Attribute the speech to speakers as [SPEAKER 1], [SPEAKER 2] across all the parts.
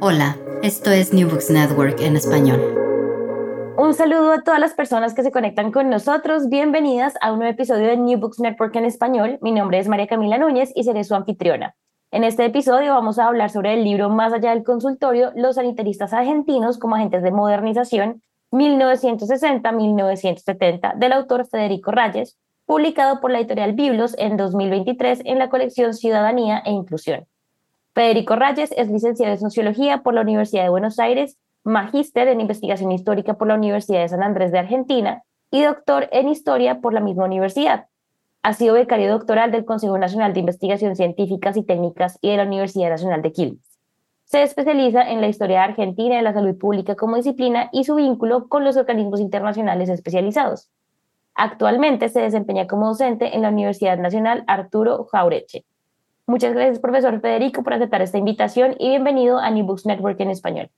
[SPEAKER 1] Hola, esto es New Books Network en español.
[SPEAKER 2] Un saludo a todas las personas que se conectan con nosotros. Bienvenidas a un nuevo episodio de New Books Network en español. Mi nombre es María Camila Núñez y seré su anfitriona. En este episodio vamos a hablar sobre el libro Más allá del consultorio, los sanitaristas argentinos como agentes de modernización 1960-1970 del autor Federico Rayes, publicado por la editorial Biblos en 2023 en la colección Ciudadanía e Inclusión. Federico Rayes es licenciado en Sociología por la Universidad de Buenos Aires, magíster en Investigación Histórica por la Universidad de San Andrés de Argentina y doctor en Historia por la misma universidad. Ha sido becario doctoral del Consejo Nacional de Investigación Científicas y Técnicas y de la Universidad Nacional de Quilmes. Se especializa en la historia argentina y la salud pública como disciplina y su vínculo con los organismos internacionales especializados. Actualmente se desempeña como docente en la Universidad Nacional Arturo Jaureche. Muchas gracias, profesor Federico, por aceptar esta invitación y bienvenido a New Books Network en español.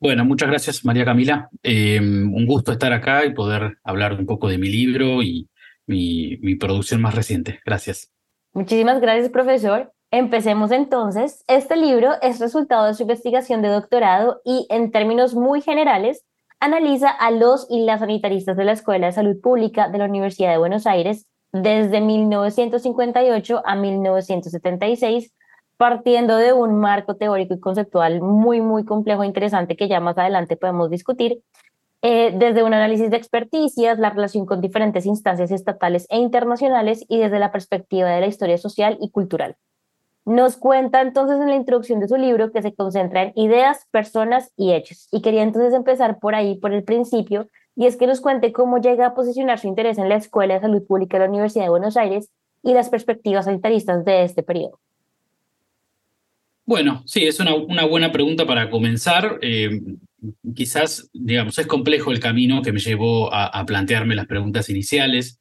[SPEAKER 3] Bueno, muchas gracias, María Camila. Eh, un gusto estar acá y poder hablar un poco de mi libro y mi, mi producción más reciente. Gracias.
[SPEAKER 2] Muchísimas gracias, profesor. Empecemos entonces. Este libro es resultado de su investigación de doctorado y, en términos muy generales, analiza a los y las sanitaristas de la Escuela de Salud Pública de la Universidad de Buenos Aires desde 1958 a 1976, partiendo de un marco teórico y conceptual muy, muy complejo e interesante que ya más adelante podemos discutir, eh, desde un análisis de experticias, la relación con diferentes instancias estatales e internacionales y desde la perspectiva de la historia social y cultural. Nos cuenta entonces en la introducción de su libro que se concentra en ideas, personas y hechos. Y quería entonces empezar por ahí, por el principio, y es que nos cuente cómo llega a posicionar su interés en la Escuela de Salud Pública de la Universidad de Buenos Aires y las perspectivas sanitaristas de este periodo.
[SPEAKER 3] Bueno, sí, es una, una buena pregunta para comenzar. Eh, quizás, digamos, es complejo el camino que me llevó a, plantearme las preguntas iniciales.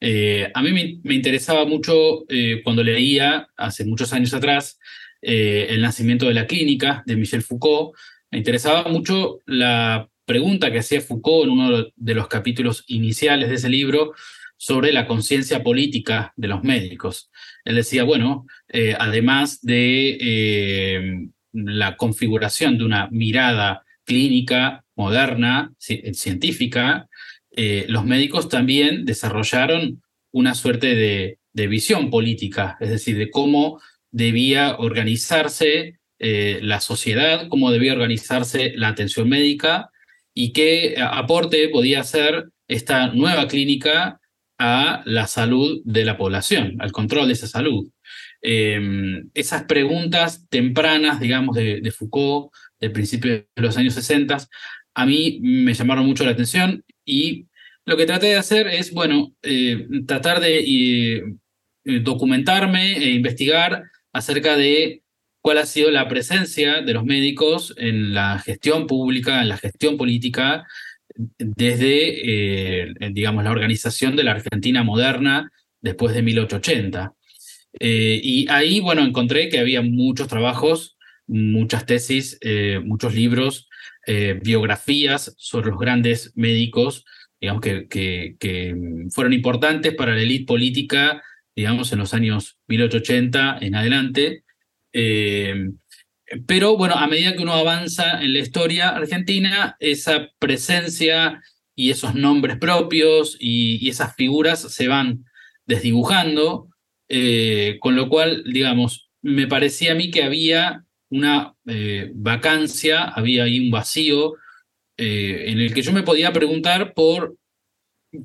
[SPEAKER 3] Eh, a mí me, interesaba mucho eh, cuando leía, hace muchos años atrás, El nacimiento de la clínica de Michel Foucault. Me interesaba mucho la pregunta que hacía Foucault en uno de los capítulos iniciales de ese libro sobre la conciencia política de los médicos. Él decía, bueno, eh, además de eh, la configuración de una mirada clínica, moderna, científica, eh, los médicos también desarrollaron una suerte de, visión política, es decir, de cómo debía organizarse la sociedad, cómo debía organizarse la atención médica y qué aporte podía hacer esta nueva clínica a la salud de la población, al control de esa salud. Em, esas preguntas tempranas, digamos, de, Foucault, del principio de los años 60, a mí me llamaron mucho la atención y lo que traté de hacer es, bueno, eh, tratar de eh, documentarme e investigar acerca de cuál ha sido la presencia de los médicos en la gestión pública, en la gestión política, desde, eh, digamos, la organización de la Argentina moderna después de 1880. Eh, y ahí, bueno, encontré que había muchos trabajos muchas tesis, muchos libros, biografías sobre los grandes médicos, digamos, que, que, fueron importantes para la élite política, digamos, en los años 1880 en adelante. Pero bueno, a medida que uno avanza en la historia argentina, esa presencia y esos nombres propios y, esas figuras se van desdibujando, eh, con lo cual, digamos, me parecía a mí que había una eh, vacancia, había ahí un vacío eh, en el que yo me podía preguntar por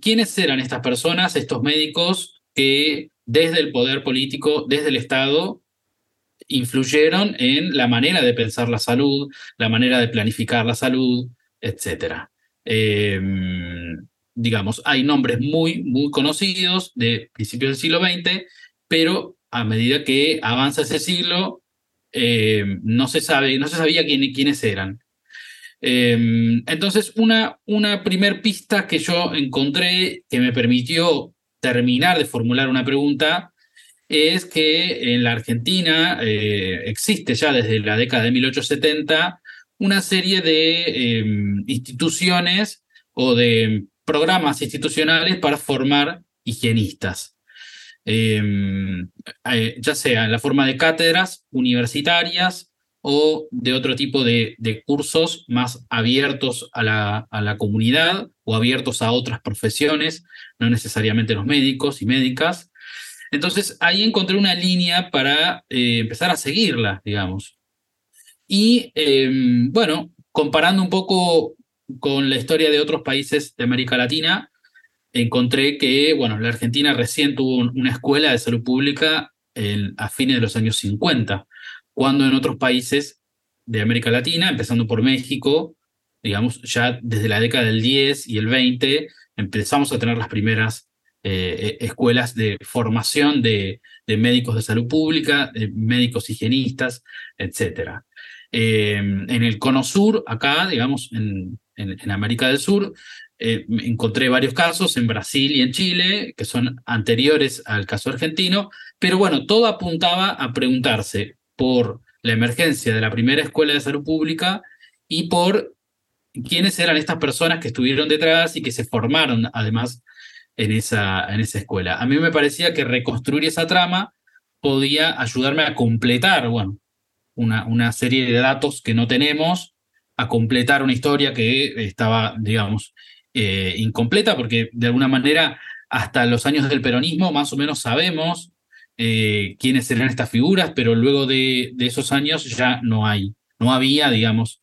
[SPEAKER 3] quiénes eran estas personas, estos médicos que desde el poder político, desde el Estado, influyeron en la manera de pensar la salud, la manera de planificar la salud, etcétera. Em, digamos, hay nombres muy, muy conocidos de principios del siglo XX, pero a medida que avanza ese siglo, em, no, se sabe, no se sabía quiénes eran. Em, entonces, una, una pista que yo encontré que me permitió terminar de formular una pregunta es que en la Argentina eh, existe ya desde la década de 1870 una serie de em, instituciones o de programas institucionales para formar higienistas, em, eh, ya sea en la forma de cátedras universitarias o de otro tipo de, cursos más abiertos a la, a la, comunidad o abiertos a otras profesiones, no necesariamente los médicos y médicas. Entonces ahí encontré una línea para eh, empezar a seguirla, digamos. Y em, bueno, comparando un poco con la historia de otros países de América Latina, encontré que, bueno, la Argentina recién tuvo una escuela de salud pública a fines de los años 50, cuando en otros países de América Latina, empezando por México, digamos, ya desde la década del 10 y el 20, empezamos a tener las primeras eh, e, escuelas de formación de, médicos de salud pública, de médicos higienistas, etc. Em, en el cono sur, acá, digamos, en, en, América del Sur, eh, encontré varios casos en Brasil y en Chile, que son anteriores al caso argentino, pero bueno, todo apuntaba a preguntarse por la emergencia de la primera escuela de salud pública y por quiénes eran estas personas que estuvieron detrás y que se formaron además en esa, en esa escuela. A mí me parecía que reconstruir esa trama podía ayudarme a completar, bueno, una, una serie de datos que no tenemos, a completar una historia que estaba, digamos, eh, incompleta, porque de alguna manera hasta los años del peronismo más o menos sabemos eh, quiénes eran estas figuras, pero luego de, de, esos años ya no hay, no había, digamos,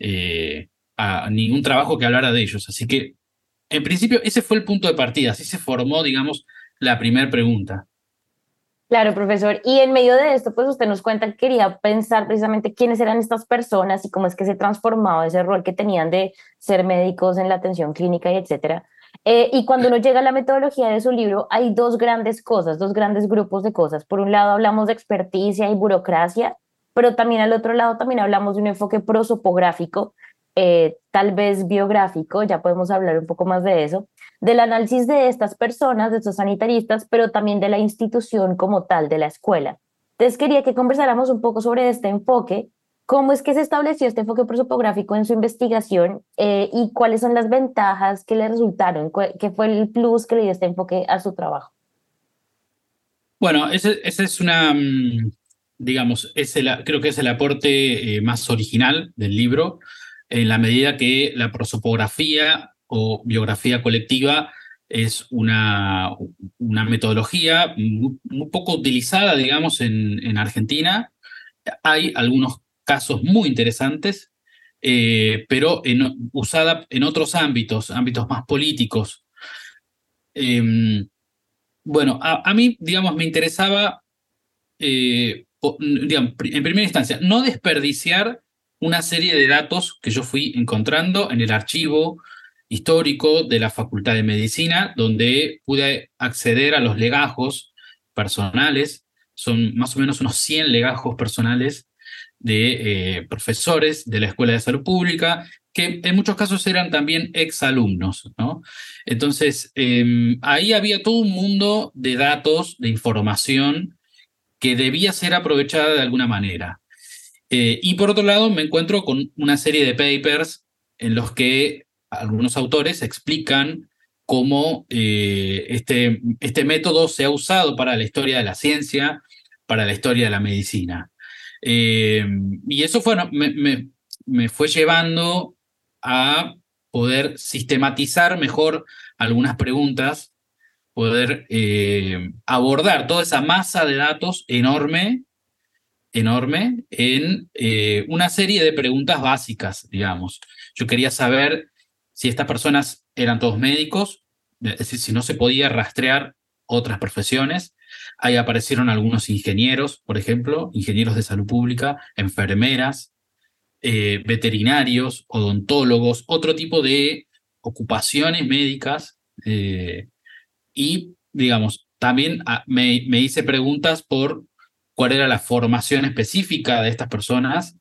[SPEAKER 3] eh, ningún trabajo que hablara de ellos. Así que, en principio, ese fue el punto de partida, así se formó, digamos, la primera pregunta.
[SPEAKER 2] Claro, profesor. Y en medio de esto, pues usted nos cuenta que quería pensar precisamente quiénes eran estas personas y cómo es que se transformaba ese rol que tenían de ser médicos en la atención clínica y etcétera. Eh, y cuando uno llega a la metodología de su libro, hay dos grandes cosas, dos grandes grupos de cosas. Por un lado hablamos de experticia y burocracia, pero también al otro lado también hablamos de un enfoque prosopográfico, eh, tal vez biográfico, ya podemos hablar un poco más de eso, del análisis de estas personas, de estos sanitaristas, pero también de la institución como tal, de la escuela. Entonces quería que conversáramos un poco sobre este enfoque, cómo es que se estableció este enfoque prosopográfico en su investigación eh, y cuáles son las ventajas que le resultaron, qué fue el plus que le dio este enfoque a su trabajo.
[SPEAKER 3] Bueno, ese, es una, mm, digamos, es creo que es el aporte eh, más original del libro, en la medida que la prosopografía o biografía colectiva es una, una metodología muy, poco utilizada, digamos, en, en, Argentina. Hay algunos casos muy interesantes, eh, pero usada en otros ámbitos, ámbitos más políticos. Em, bueno, a, mí, digamos, me interesaba, eh, digamos, en primera instancia, no desperdiciar una serie de datos que yo fui encontrando en el archivo histórico de la Facultad de Medicina, donde pude acceder a los legajos personales, son más o menos unos 100 legajos personales de eh, profesores de la Escuela de Salud Pública, que en muchos casos eran también exalumnos. ¿no? Entonces, em, ahí había todo un mundo de datos, de información, que debía ser aprovechada de alguna manera. Eh, y por otro lado, me encuentro con una serie de papers en los que algunos autores explican cómo eh, este, este método se ha usado para la historia de la ciencia, para la historia de la medicina. Eh, y eso fue, me, me, fue llevando a poder sistematizar mejor algunas preguntas, poder abordar toda esa masa de datos enorme enorme en eh, una serie de preguntas básicas, digamos. Yo quería saber si estas personas eran todos médicos, es decir, si no se podía rastrear otras profesiones. Ahí aparecieron algunos ingenieros, por ejemplo, ingenieros de salud pública, enfermeras, eh, veterinarios, odontólogos, otro tipo de ocupaciones médicas. Eh, y, digamos, también ah, me, me hice preguntas por cuál era la formación específica de estas personas.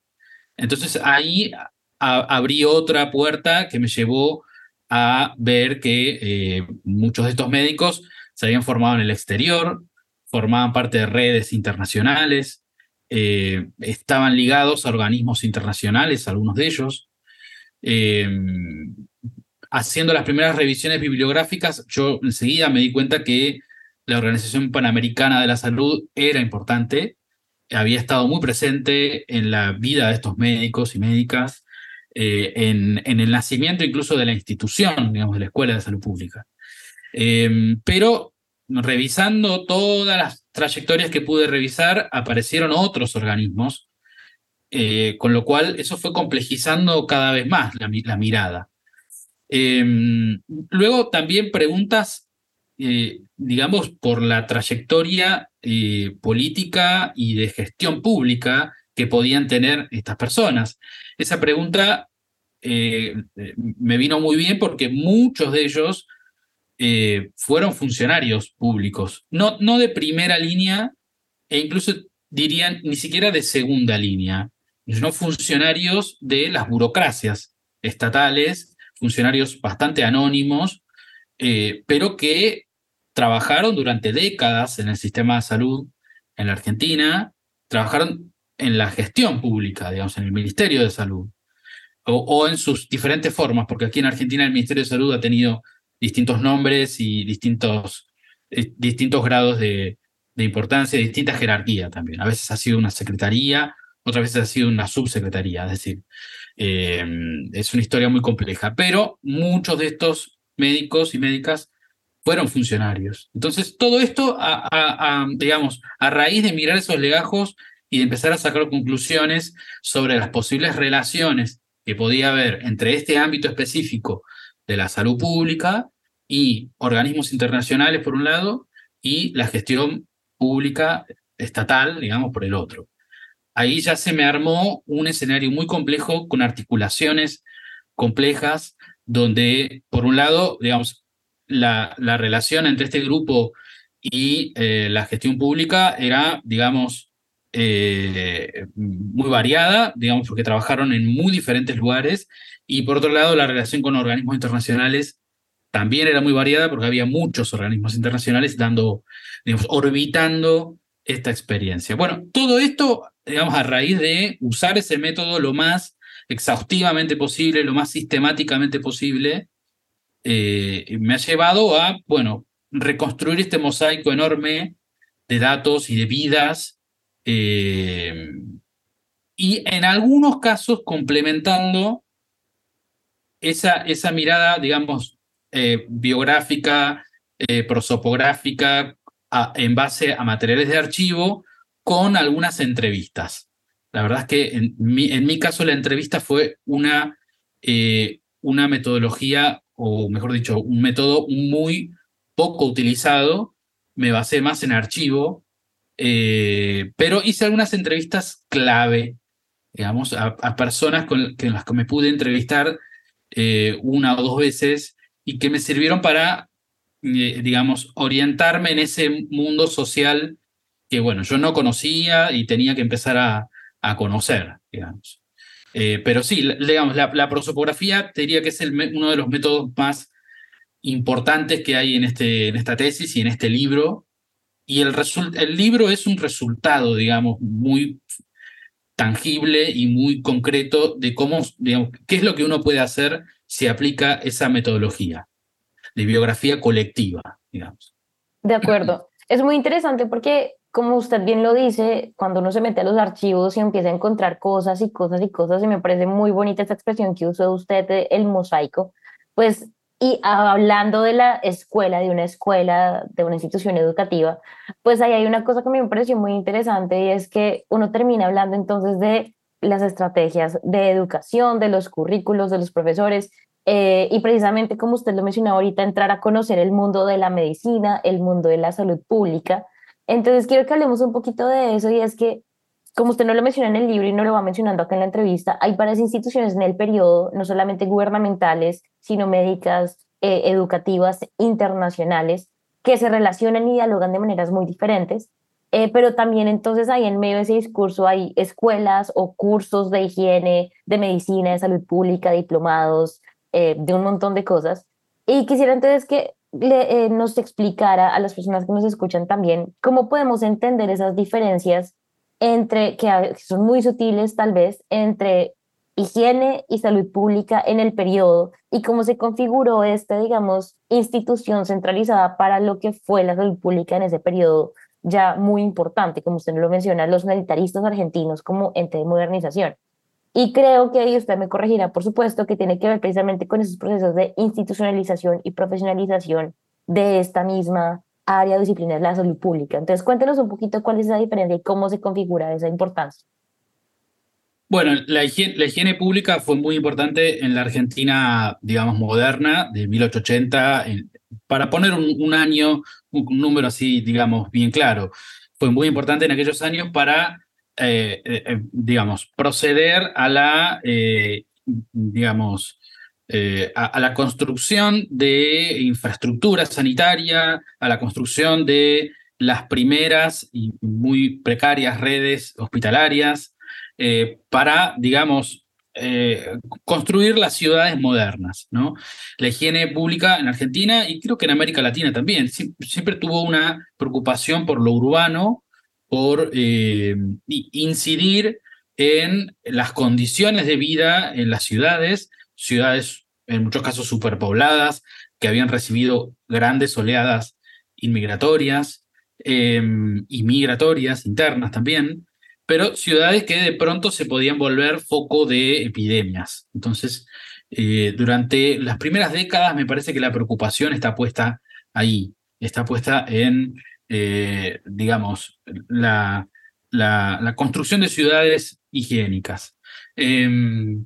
[SPEAKER 3] Entonces ahí abrí otra puerta que me llevó a ver que eh, muchos de estos médicos se habían formado en el exterior, formaban parte de redes internacionales, eh, estaban ligados a organismos internacionales, algunos de ellos. Em, haciendo las primeras revisiones bibliográficas, yo enseguida me di cuenta que la Organización Panamericana de la Salud era importante, había estado muy presente en la vida de estos médicos y médicas, eh, en, el nacimiento incluso de la institución, digamos, de la Escuela de Salud Pública. Em, pero revisando todas las trayectorias que pude revisar, aparecieron otros organismos, eh, con lo cual eso fue complejizando cada vez más la, la mirada. Em, luego también preguntas eh, digamos, por la trayectoria eh, política y de gestión pública que podían tener estas personas. Esa pregunta eh, me vino muy bien porque muchos de ellos fueron funcionarios públicos, no, no de primera línea e incluso dirían ni siquiera de segunda línea, sino funcionarios de las burocracias estatales, funcionarios bastante anónimos, pero que trabajaron durante décadas en el sistema de salud en la Argentina, trabajaron en la gestión pública, digamos, en el Ministerio de Salud, o, en sus diferentes formas, porque aquí en Argentina el Ministerio de Salud ha tenido distintos nombres y distintos, eh, distintos grados de, importancia, distinta jerarquía también. A veces ha sido una secretaría, otras veces ha sido una subsecretaría, es decir, eh, es una historia muy compleja, pero muchos de estos médicos y médicas fueron funcionarios. Entonces, todo esto, a, digamos, a raíz de mirar esos legajos y de empezar a sacar conclusiones sobre las posibles relaciones que podía haber entre este ámbito específico de la salud pública y organismos internacionales, por un lado, y la gestión pública estatal, digamos, por el otro. Ahí ya se me armó un escenario muy complejo con articulaciones complejas, donde, por un lado, digamos, la, relación entre este grupo y eh, la gestión pública era, digamos, eh, muy variada, digamos, porque trabajaron en muy diferentes lugares, y por otro lado, la relación con organismos internacionales también era muy variada porque había muchos organismos internacionales dando, digamos, orbitando esta experiencia. Bueno, todo esto, digamos, a raíz de usar ese método lo más exhaustivamente posible, lo más sistemáticamente posible, eh, me ha llevado a, bueno, reconstruir este mosaico enorme de datos y de vidas, eh, y en algunos casos complementando esa, esa mirada, digamos, eh, biográfica, prosopográfica, en base a materiales de archivo, con algunas entrevistas. La verdad es que en mi, en mi caso la entrevista fue una, una metodología o mejor dicho, un método muy poco utilizado. Me basé más en archivo, eh, pero hice algunas entrevistas clave, digamos, a, personas con, las que me pude entrevistar eh, una o dos veces y que me sirvieron para, eh, digamos, orientarme en ese mundo social que, bueno, yo no conocía y tenía que empezar a, a conocer, digamos. Eh, pero sí, digamos, la, prosopografía te diría que es uno de los métodos más importantes que hay en, este, en esta tesis y en este libro. Y el, el libro es un resultado, digamos, muy tangible y muy concreto de cómo, digamos, qué es lo que uno puede hacer si aplica esa metodología de biografía colectiva, digamos.
[SPEAKER 2] De acuerdo. Es muy interesante porque, como usted bien lo dice, cuando uno se mete a los archivos y empieza a encontrar cosas y cosas y cosas, y me parece muy bonita esta expresión que usó usted, el mosaico, pues y hablando de la escuela, de una escuela, de una institución educativa, pues ahí hay una cosa que me pareció muy interesante y es que uno termina hablando entonces de las estrategias de educación, de los currículos, de los profesores, eh, y precisamente como usted lo mencionó ahorita, entrar a conocer el mundo de la medicina, el mundo de la salud pública. Entonces quiero que hablemos un poquito de eso y es que como usted no lo menciona en el libro y no lo va mencionando acá en la entrevista, hay varias instituciones en el periodo, no solamente gubernamentales, sino médicas, eh, educativas, internacionales, que se relacionan y dialogan de maneras muy diferentes. Eh, pero también entonces ahí en medio de ese discurso hay escuelas o cursos de higiene, de medicina, de salud pública, diplomados, eh, de un montón de cosas. Y quisiera entonces que nos explicara a las personas que nos escuchan también cómo podemos entender esas diferencias entre, que son muy sutiles tal vez, entre higiene y salud pública en el periodo y cómo se configuró esta, digamos, institución centralizada para lo que fue la salud pública en ese periodo ya muy importante, como usted lo menciona, los militaristas argentinos como ente de modernización. Y creo que ahí usted me corregirá, por supuesto, que tiene que ver precisamente con esos procesos de institucionalización y profesionalización de esta misma área disciplinar la salud pública. Entonces, cuéntenos un poquito cuál es la diferencia y cómo se configura esa importancia.
[SPEAKER 3] Bueno, la higiene, pública fue muy importante en la Argentina, digamos, moderna, de 1880, para poner un, año, un, número así, digamos, bien claro. Fue muy importante en aquellos años para, eh, eh, eh, digamos, proceder a la, digamos, eh, a, la construcción de infraestructura sanitaria, a la construcción de las primeras y muy precarias redes hospitalarias, para, digamos, construir las ciudades modernas. ¿no? La higiene pública en Argentina y creo que en América Latina también siempre tuvo una preocupación por lo urbano, por incidir en las condiciones de vida en las ciudades ciudades en muchos casos superpobladas, que habían recibido grandes oleadas inmigratorias em, y migratorias internas también, pero ciudades que de pronto se podían volver foco de epidemias. Entonces, eh, durante las primeras décadas me parece que la preocupación está puesta ahí, está puesta en, eh, digamos, la, la, construcción de ciudades higiénicas. Em,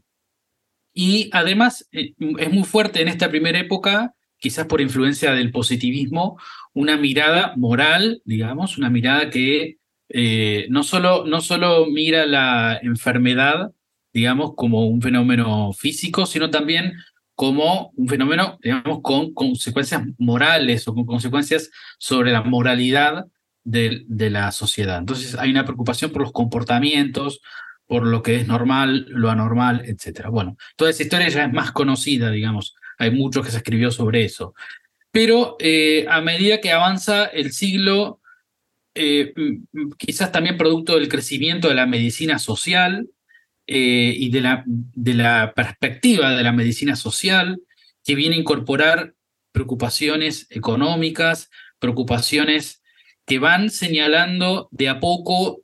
[SPEAKER 3] y además eh, es muy fuerte en esta primera época, quizás por influencia del positivismo, una mirada moral, digamos, una mirada que eh, no, solo, no solo mira la enfermedad, digamos, como un fenómeno físico, sino también como un fenómeno, digamos, con consecuencias morales o con consecuencias sobre la moralidad de, la sociedad. Entonces hay una preocupación por los comportamientos, por lo que es normal, lo anormal, etc. Bueno, toda esa historia ya es más conocida, digamos, hay mucho que se escribió sobre eso. Pero eh, a medida que avanza el siglo, eh, quizás también producto del crecimiento de la medicina social eh, y de la, de la perspectiva de la medicina social, que viene a incorporar preocupaciones económicas, preocupaciones que van señalando de a poco,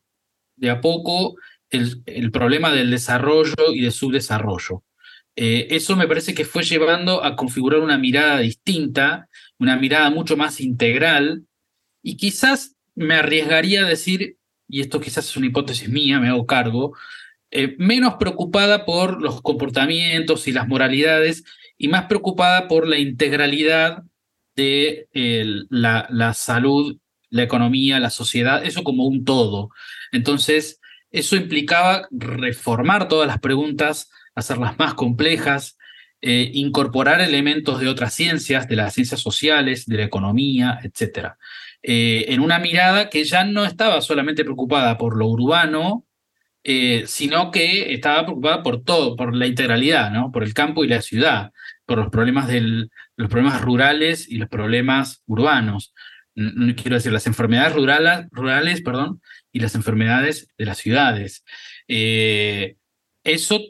[SPEAKER 3] de a poco el, problema del desarrollo y del subdesarrollo. Eh, eso me parece que fue llevando a configurar una mirada distinta, una mirada mucho más integral, y quizás me arriesgaría a decir, y esto quizás es una hipótesis mía, me hago cargo, eh, menos preocupada por los comportamientos y las moralidades y más preocupada por la integralidad de la, la salud, la economía, la sociedad, eso como un todo. Entonces, eso implicaba reformar todas las preguntas, hacerlas más complejas, eh, incorporar elementos de otras ciencias, de las ciencias sociales, de la economía, etc. Eh, en una mirada que ya no estaba solamente preocupada por lo urbano, eh, sino que estaba preocupada por todo, por la integralidad, ¿no? por el campo y la ciudad, por los problemas, del, los problemas rurales y los problemas urbanos. quiero decir, las enfermedades rurales, rurales perdón, y las enfermedades de las ciudades. eso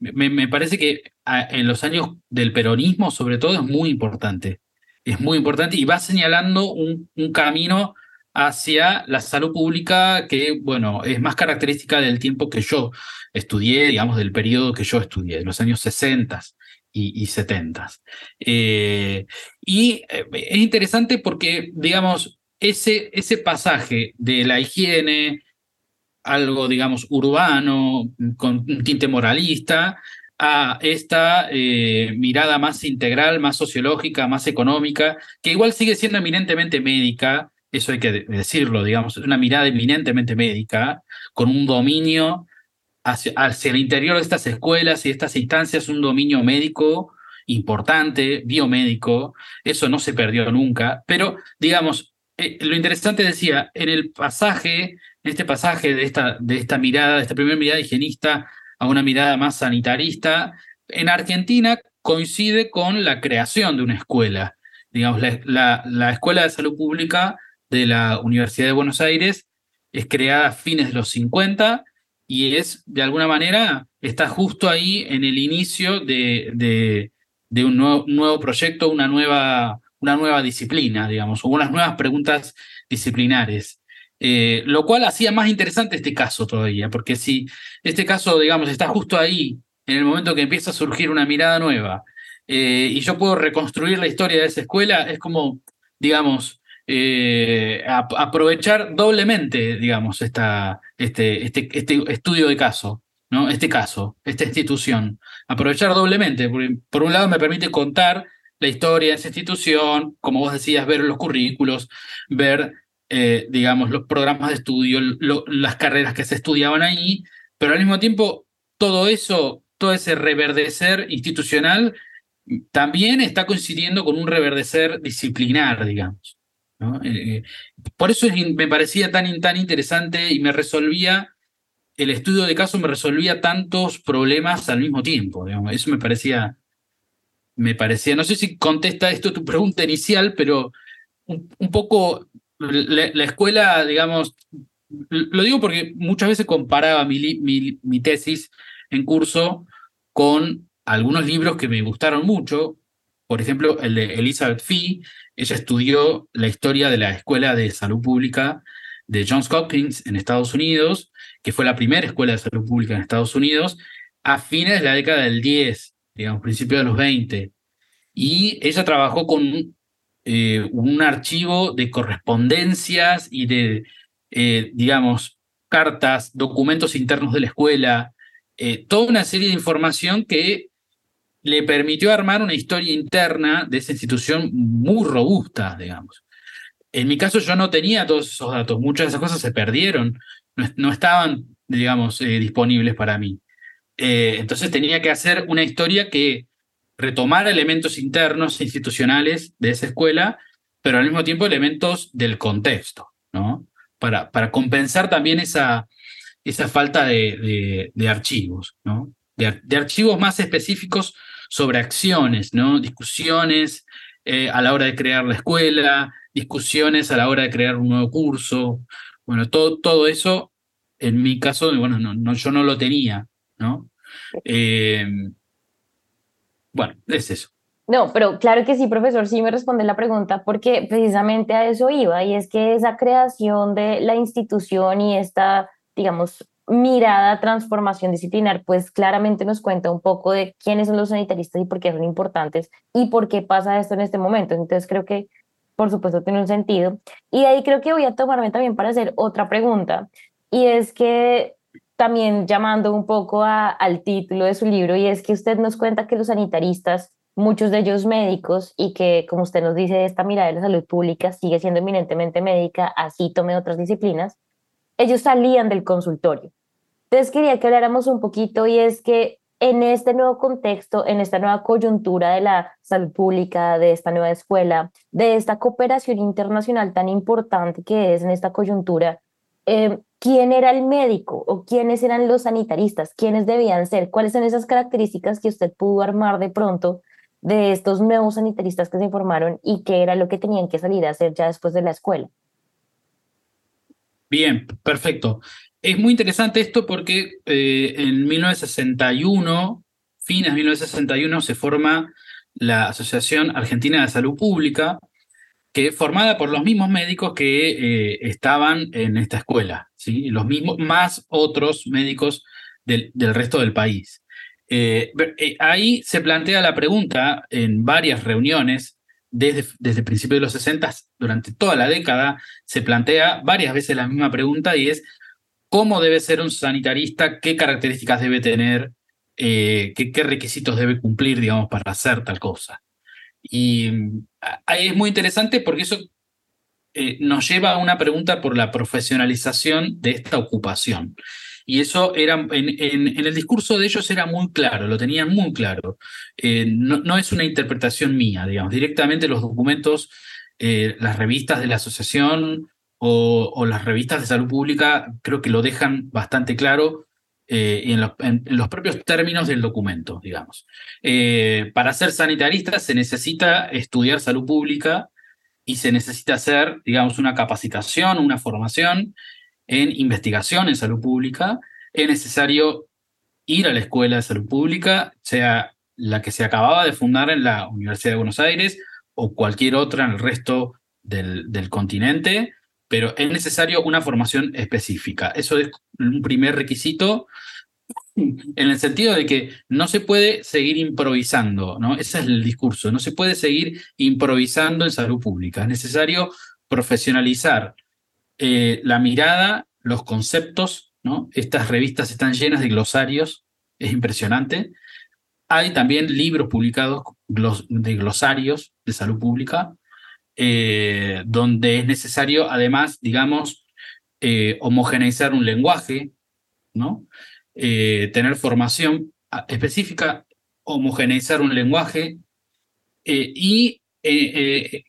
[SPEAKER 3] me, parece que en los años del peronismo, sobre todo, es muy importante. Es muy importante y va señalando un, camino hacia la salud pública que, bueno, es más característica del tiempo que yo estudié, digamos, del periodo que yo estudié, de los años 60 y, y 70. Eh, y eh, es interesante porque, digamos, ese, ese pasaje de la higiene, algo, digamos, urbano, con un tinte moralista, a esta eh, mirada más integral, más sociológica, más económica, que igual sigue siendo eminentemente médica, eso hay que decirlo, digamos, una mirada eminentemente médica, con un dominio hacia, el interior de estas escuelas y estas instancias, un dominio médico importante, biomédico, eso no se perdió nunca, pero digamos, eh, lo interesante decía, en el pasaje en este pasaje de esta, de esta mirada, de esta primera mirada higienista a una mirada más sanitarista, en Argentina coincide con la creación de una escuela. Digamos, la, Escuela de Salud Pública de la Universidad de Buenos Aires es creada a fines de los 50 y es, de alguna manera, está justo ahí en el inicio de, de, un nuevo, nuevo, proyecto, una nueva, una nueva disciplina, digamos, o unas nuevas preguntas disciplinares. Eh, lo cual hacía más interesante este caso todavía, porque si este caso, digamos, está justo ahí, en el momento que empieza a surgir una mirada nueva, eh, y yo puedo reconstruir la historia de esa escuela, es como, digamos, eh, aprovechar doblemente, digamos, este, este, este estudio de caso, ¿no? Este caso, esta institución. Aprovechar doblemente, porque por un lado me permite contar la historia de esa institución, como vos decías, ver los currículos, ver eh, digamos, los programas de estudio, las carreras que se estudiaban ahí, pero al mismo tiempo todo eso, todo ese reverdecer institucional también está coincidiendo con un reverdecer disciplinar, digamos. Eh, eh, por eso me parecía tan, tan interesante y me resolvía, el estudio de caso me resolvía tantos problemas al mismo tiempo. Eso me parecía, me parecía, no sé si contesta esto tu pregunta inicial, pero un poco la, escuela, digamos, lo digo porque muchas veces comparaba mi, mi, tesis en curso con algunos libros que me gustaron mucho. Por ejemplo, el de Elizabeth Fee. Ella estudió la historia de la Escuela de Salud Pública de Johns Hopkins en Estados Unidos, que fue la primera escuela de salud pública en Estados Unidos, a fines de la década del 10, digamos, principios de los 20. Y ella trabajó con eh, un archivo de correspondencias y de, eh, digamos, cartas, documentos internos de la escuela, eh, toda una serie de información que le permitió armar una historia interna de esa institución muy robusta, digamos. En mi caso yo no tenía todos esos datos, muchas de esas cosas se perdieron, no, estaban, digamos, disponibles para mí. entonces tenía que hacer una historia que retomar elementos internos e institucionales de esa escuela, pero al mismo tiempo elementos del contexto, ¿no? Para, para compensar también esa, esa falta de, de, archivos, ¿no? De, archivos más específicos sobre acciones, ¿no? Discusiones eh, a la hora de crear la escuela, discusiones a la hora de crear un nuevo curso. Bueno, todo, todo eso, en mi caso, bueno, no, no yo no lo tenía, ¿no? Eh, bueno, es eso.
[SPEAKER 2] No, pero claro que sí, profesor, sí me responde la pregunta porque precisamente a eso iba y es que esa creación de la institución y esta, digamos, mirada, transformación disciplinar, pues claramente nos cuenta un poco de quiénes son los sanitaristas y por qué son importantes y por qué pasa esto en este momento. Entonces creo que, por supuesto, tiene un sentido. Y de ahí creo que voy a tomarme también para hacer otra pregunta y es que también llamando un poco al título de su libro, y es que usted nos cuenta que los sanitaristas, muchos de ellos médicos, y que, como usted nos dice, esta mirada de la salud pública sigue siendo eminentemente médica, así tome otras disciplinas, ellos salían del consultorio. Entonces quería que habláramos un poquito, y es que en este nuevo contexto, en esta nueva coyuntura de la salud pública, de esta nueva escuela, de esta cooperación internacional tan importante que es en esta coyuntura, eh, quién era el médico o quiénes eran los sanitaristas, quiénes debían ser, cuáles son esas características que usted pudo armar de pronto de estos nuevos sanitaristas que se formaron y qué era lo que tenían que salir a hacer ya después de la escuela.
[SPEAKER 3] Bien, perfecto. es muy interesante esto porque eh, en 1961, fines de 1961, se forma la Asociación Argentina de Salud Pública, que formada por los mismos médicos que eh, estaban en esta escuela, ¿sí? los mismos, más otros médicos del, del resto del país. Eh, ahí se plantea la pregunta en varias reuniones desde, desde principios de los 60, durante toda la década, se plantea varias veces la misma pregunta y es cómo debe ser un sanitarista, qué características debe tener, eh, qué, requisitos debe cumplir, digamos, para hacer tal cosa. Y es muy interesante porque eso eh, nos lleva a una pregunta por la profesionalización de esta ocupación. Y eso era, en, el discurso de ellos era muy claro, lo tenían muy claro. Eh, no, es una interpretación mía, digamos, directamente los documentos, las revistas de la asociación o, las revistas de salud pública creo que lo dejan bastante claro eh, en, los, propios términos del documento, digamos. Eh, para ser sanitarista se necesita estudiar salud pública y se necesita hacer, digamos, una capacitación, una formación en investigación en salud pública. Es necesario ir a la escuela de salud pública, sea la que se acababa de fundar en la Universidad de Buenos Aires o cualquier otra en el resto del, continente, pero es necesario una formación específica. Eso es un primer requisito en el sentido de que no se puede seguir improvisando, ¿no? Ese es el discurso, no se puede seguir improvisando en salud pública. Es necesario profesionalizar eh, la mirada, los conceptos. Estas revistas están llenas de glosarios, es impresionante. Hay también libros publicados de glosarios de salud pública, eh, donde es necesario, además, digamos, eh, homogeneizar un lenguaje, ¿no? Tener formación específica, homogeneizar un lenguaje y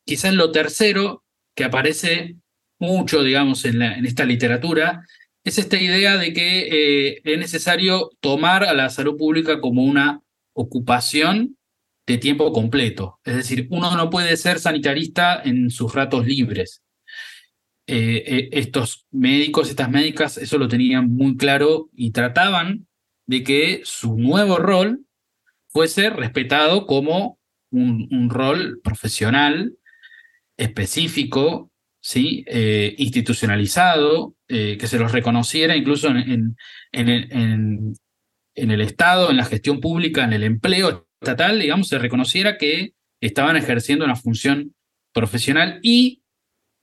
[SPEAKER 3] quizás lo tercero que aparece mucho, digamos, en, esta literatura, es esta idea de que es necesario tomar a la salud pública como una ocupación de tiempo completo. Es decir, uno no puede ser sanitarista en sus ratos libres. Eh, eh, estos médicos, estas médicas, eso lo tenían muy claro y trataban de que su nuevo rol fuese respetado como un, rol profesional, específico, ¿sí? Eh, institucionalizado, que se los reconociera incluso en, en, en, en el Estado, en la gestión pública, en el empleo, estatal, digamos, se reconociera que estaban ejerciendo una función profesional y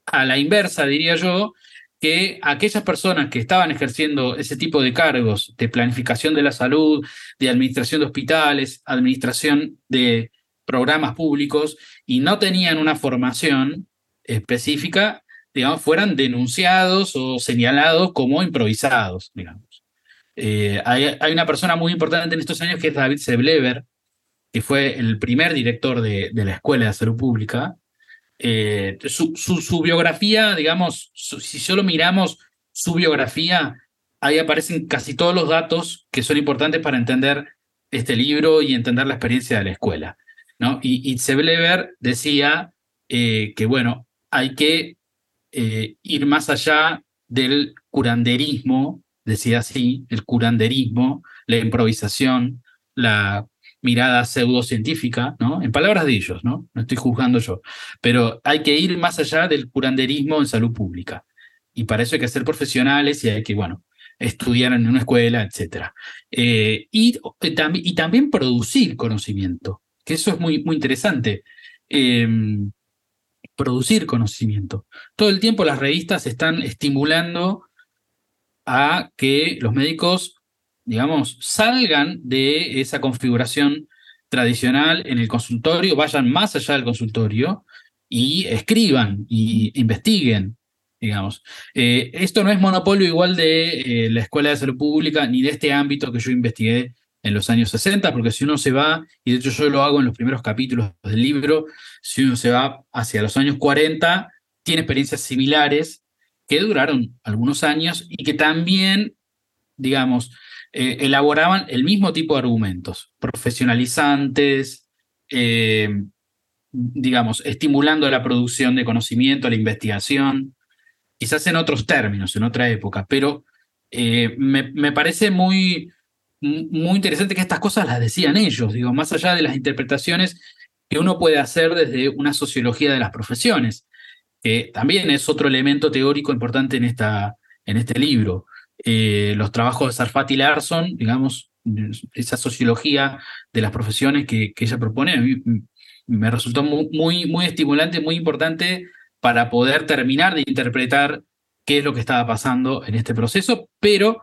[SPEAKER 3] a la inversa, diría yo, que aquellas personas que estaban ejerciendo ese tipo de cargos de planificación de la salud, de administración de hospitales, administración de programas públicos y no tenían una formación específica, digamos, fueran denunciados o señalados como improvisados, digamos. Eh, hay, hay, una persona muy importante en estos años que es David Seblever, que fue el primer director de, la Escuela de Salud Pública, eh, su, biografía, digamos, si solo miramos su biografía, ahí aparecen casi todos los datos que son importantes para entender este libro y entender la experiencia de la escuela. ¿no? Y, y decía eh, que, bueno, hay que eh, ir más allá del curanderismo, decía así, el curanderismo, la improvisación, la mirada pseudocientífica, ¿no? En palabras de ellos, ¿no? No estoy juzgando yo. Pero hay que ir más allá del curanderismo en salud pública. Y para eso hay que ser profesionales y hay que, bueno, estudiar en una escuela, etc. Eh, y, eh, y, también producir conocimiento, que eso es muy, muy interesante. Em, producir conocimiento. Todo el tiempo las revistas están estimulando a que los médicos digamos, salgan de esa configuración tradicional en el consultorio, vayan más allá del consultorio y escriban y investiguen, digamos. Eh, esto no es monopolio igual de eh, la Escuela de Salud Pública ni de este ámbito que yo investigué en los años 60, porque si uno se va, y de hecho yo lo hago en los primeros capítulos del libro, si uno se va hacia los años 40, tiene experiencias similares que duraron algunos años y que también, digamos, eh, elaboraban el mismo tipo de argumentos, profesionalizantes, eh, digamos, estimulando la producción de conocimiento, la investigación, quizás en otros términos, en otra época, pero eh, me, parece muy, muy interesante que estas cosas las decían ellos, digo, más allá de las interpretaciones que uno puede hacer desde una sociología de las profesiones, que también es otro elemento teórico importante en, esta, en este libro. Eh, los trabajos de Sarfati Larson, digamos, esa sociología de las profesiones que, que ella propone, a mí me resultó muy, muy, estimulante, muy importante para poder terminar de interpretar qué es lo que estaba pasando en este proceso, pero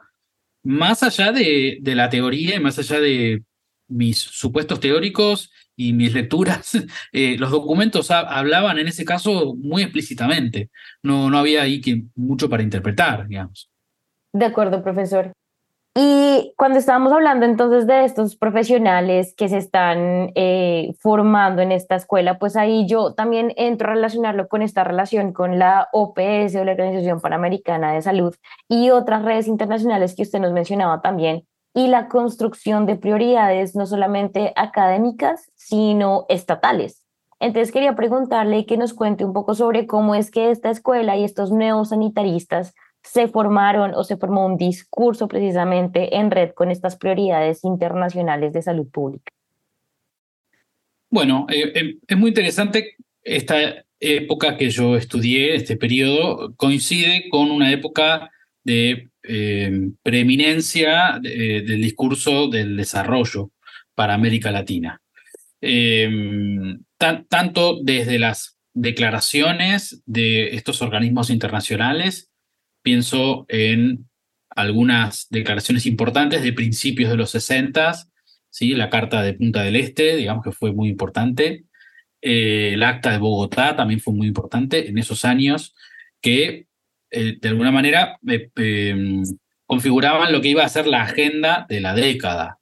[SPEAKER 3] más allá de, de la teoría y más allá de mis supuestos teóricos y mis lecturas, eh, los documentos hablaban en ese caso muy explícitamente. No, no había ahí que, mucho para interpretar, digamos.
[SPEAKER 2] De acuerdo, profesor. Y cuando estábamos hablando entonces de estos profesionales que se están eh, formando en esta escuela, pues ahí yo también entro a relacionarlo con esta relación con la OPS o la Organización Panamericana de Salud y otras redes internacionales que usted nos mencionaba también, y la construcción de prioridades no solamente académicas, sino estatales. Entonces quería preguntarle que nos cuente un poco sobre cómo es que esta escuela y estos neosanitaristas se formaron o se formó un discurso precisamente en red con estas prioridades internacionales de salud pública?
[SPEAKER 3] Bueno, eh, eh, es muy interesante esta época que yo estudié, este periodo, coincide con una época de eh, preeminencia del discurso del desarrollo para América Latina. tanto desde las declaraciones de estos organismos internacionales pienso en algunas declaraciones importantes de principios de los 60, ¿sí? la Carta de Punta del Este, digamos que fue muy importante, eh, el Acta de Bogotá también fue muy importante en esos años, que eh, de alguna manera em, configuraban lo que iba a ser la agenda de la década,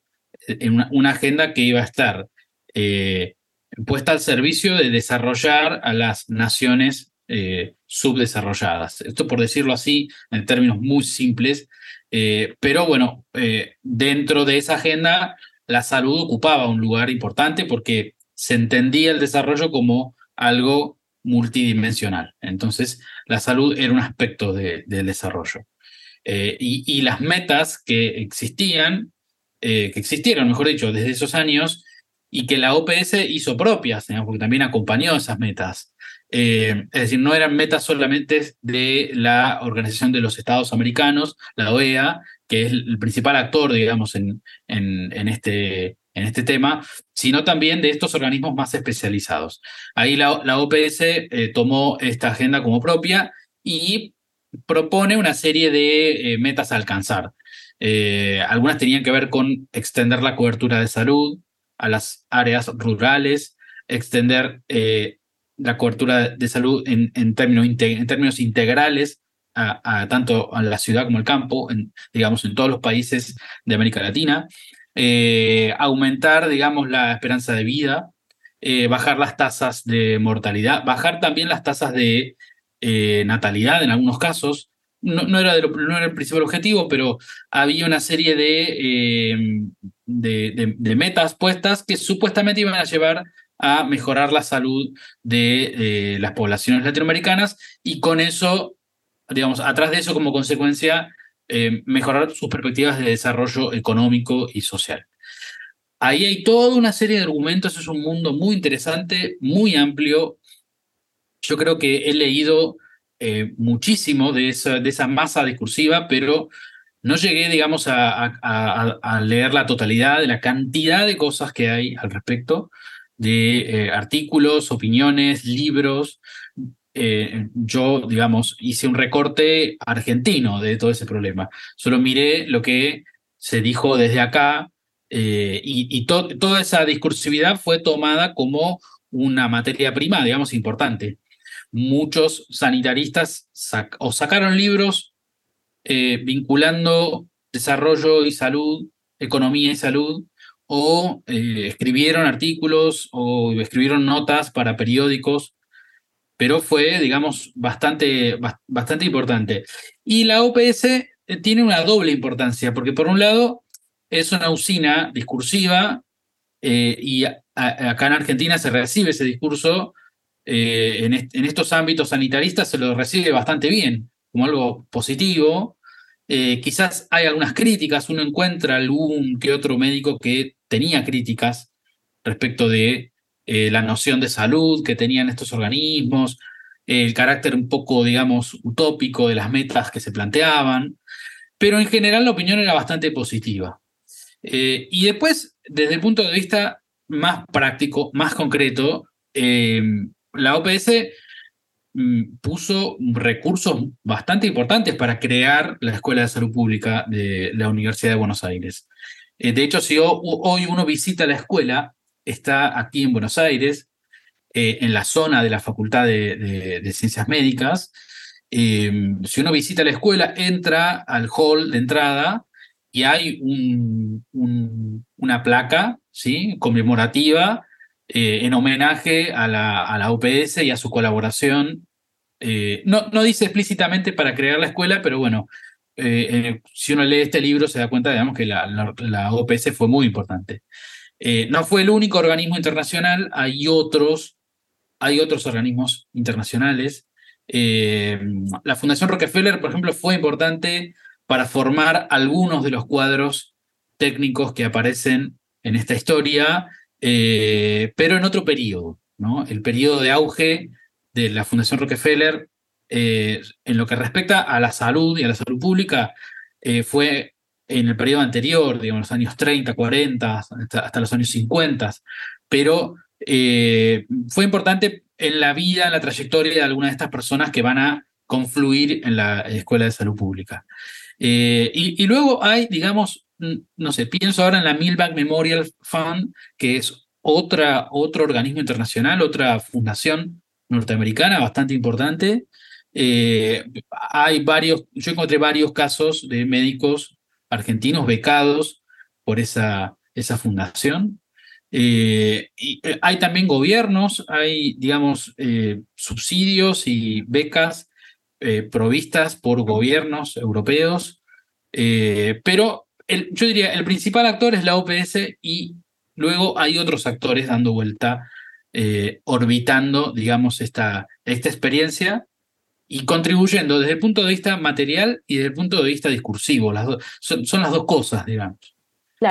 [SPEAKER 3] una, una agenda que iba a estar eh, puesta al servicio de desarrollar a las naciones eh, subdesarrolladas. Esto por decirlo así, en términos muy simples, eh, pero bueno, eh, dentro de esa agenda la salud ocupaba un lugar importante porque se entendía el desarrollo como algo multidimensional. Entonces, la salud era un aspecto del desarrollo. Y, y, las metas que existían, que existieron, mejor dicho, desde esos años, y que la OPS hizo propias, porque también acompañó esas metas. Eh, es decir, no eran metas solamente de la Organización de los Estados Americanos, la OEA, que es el principal actor, digamos, en, este, en este tema, sino también de estos organismos más especializados. Ahí la, la OPS eh, tomó esta agenda como propia y propone una serie de eh, metas a alcanzar. algunas tenían que ver con extender la cobertura de salud a las áreas rurales, extender la cobertura de salud en, en, términos, en términos integrales a, tanto a la ciudad como al campo, en, digamos, en todos los países de América Latina, eh, aumentar, digamos, la esperanza de vida, eh, bajar las tasas de mortalidad, bajar también las tasas de eh, natalidad en algunos casos. No, no, era de no, era el principal objetivo, pero había una serie de, de, de metas puestas que supuestamente iban a llevar a mejorar la salud de las poblaciones latinoamericanas y con eso, digamos, atrás de eso como consecuencia, eh, mejorar sus perspectivas de desarrollo económico y social. Ahí hay toda una serie de argumentos, es un mundo muy interesante, muy amplio. Yo creo que he leído eh, muchísimo de esa, de esa masa discursiva, pero no llegué, digamos, a, leer la totalidad de la cantidad de cosas que hay al respecto de eh, artículos, opiniones, libros. Eh, yo, digamos, hice un recorte argentino de todo ese problema. Solo miré lo que se dijo desde acá eh, y, toda esa discursividad fue tomada como una materia prima, digamos, importante. Muchos sanitaristas o sacaron libros vinculando desarrollo y salud, economía y salud, o eh, escribieron artículos o escribieron notas para periódicos, pero fue, digamos, bastante, bastante importante. Y la OPS eh, tiene una doble importancia, porque por un lado es una usina discursiva eh, y acá en Argentina se recibe ese discurso, en, en estos ámbitos sanitaristas se lo recibe bastante bien, como algo positivo, Eh, quizás hay algunas críticas, uno encuentra algún que otro médico que tenía críticas respecto de eh, la noción de salud que tenían estos organismos, el carácter un poco, digamos, utópico de las metas que se planteaban, pero en general la opinión era bastante positiva. Eh, y después, desde el punto de vista más práctico, más concreto, la OPS puso recursos bastante importantes para crear la Escuela de Salud Pública de la Universidad de Buenos Aires. Eh, de hecho, si hoy uno visita la escuela, está aquí en Buenos Aires, eh, en la zona de la Facultad de, Ciencias Médicas. Em, si uno visita la escuela, entra al hall de entrada y hay una placa ¿sí? conmemorativa eh, en homenaje a la, a la UPS y a su colaboración. Eh, no, no dice explícitamente para crear la escuela, pero bueno, eh, si uno lee este libro se da cuenta, digamos, que la, la, OPS fue muy importante. no fue el único organismo internacional, hay otros, hay otros organismos internacionales. la Fundación Rockefeller, por ejemplo, fue importante para formar algunos de los cuadros técnicos que aparecen en esta historia eh, pero en otro periodo, ¿no? El periodo de auge de la Fundación Rockefeller eh, en lo que respecta a la salud y a la salud pública eh, fue en el periodo anterior, digamos, los años 30, 40, hasta, los años 50, pero fue importante en la vida, en la trayectoria de algunas de estas personas que van a confluir en la Escuela de Salud Pública. y, luego hay, digamos, no sé, pienso ahora en la Milbank Memorial Fund, que es otra, otro organismo internacional, otra fundación norteamericana bastante importante. Eh, hay varios, yo encontré varios casos de médicos argentinos becados por esa, esa fundación. Eh, eh, hay también gobiernos, hay, digamos, subsidios y becas provistas por gobiernos europeos, pero yo diría, el principal actor es la OPS y luego hay otros actores dando vuelta, eh, orbitando, digamos, esta, esta experiencia y contribuyendo desde el punto de vista material y desde el punto de vista discursivo. Las son, son, las dos cosas, digamos.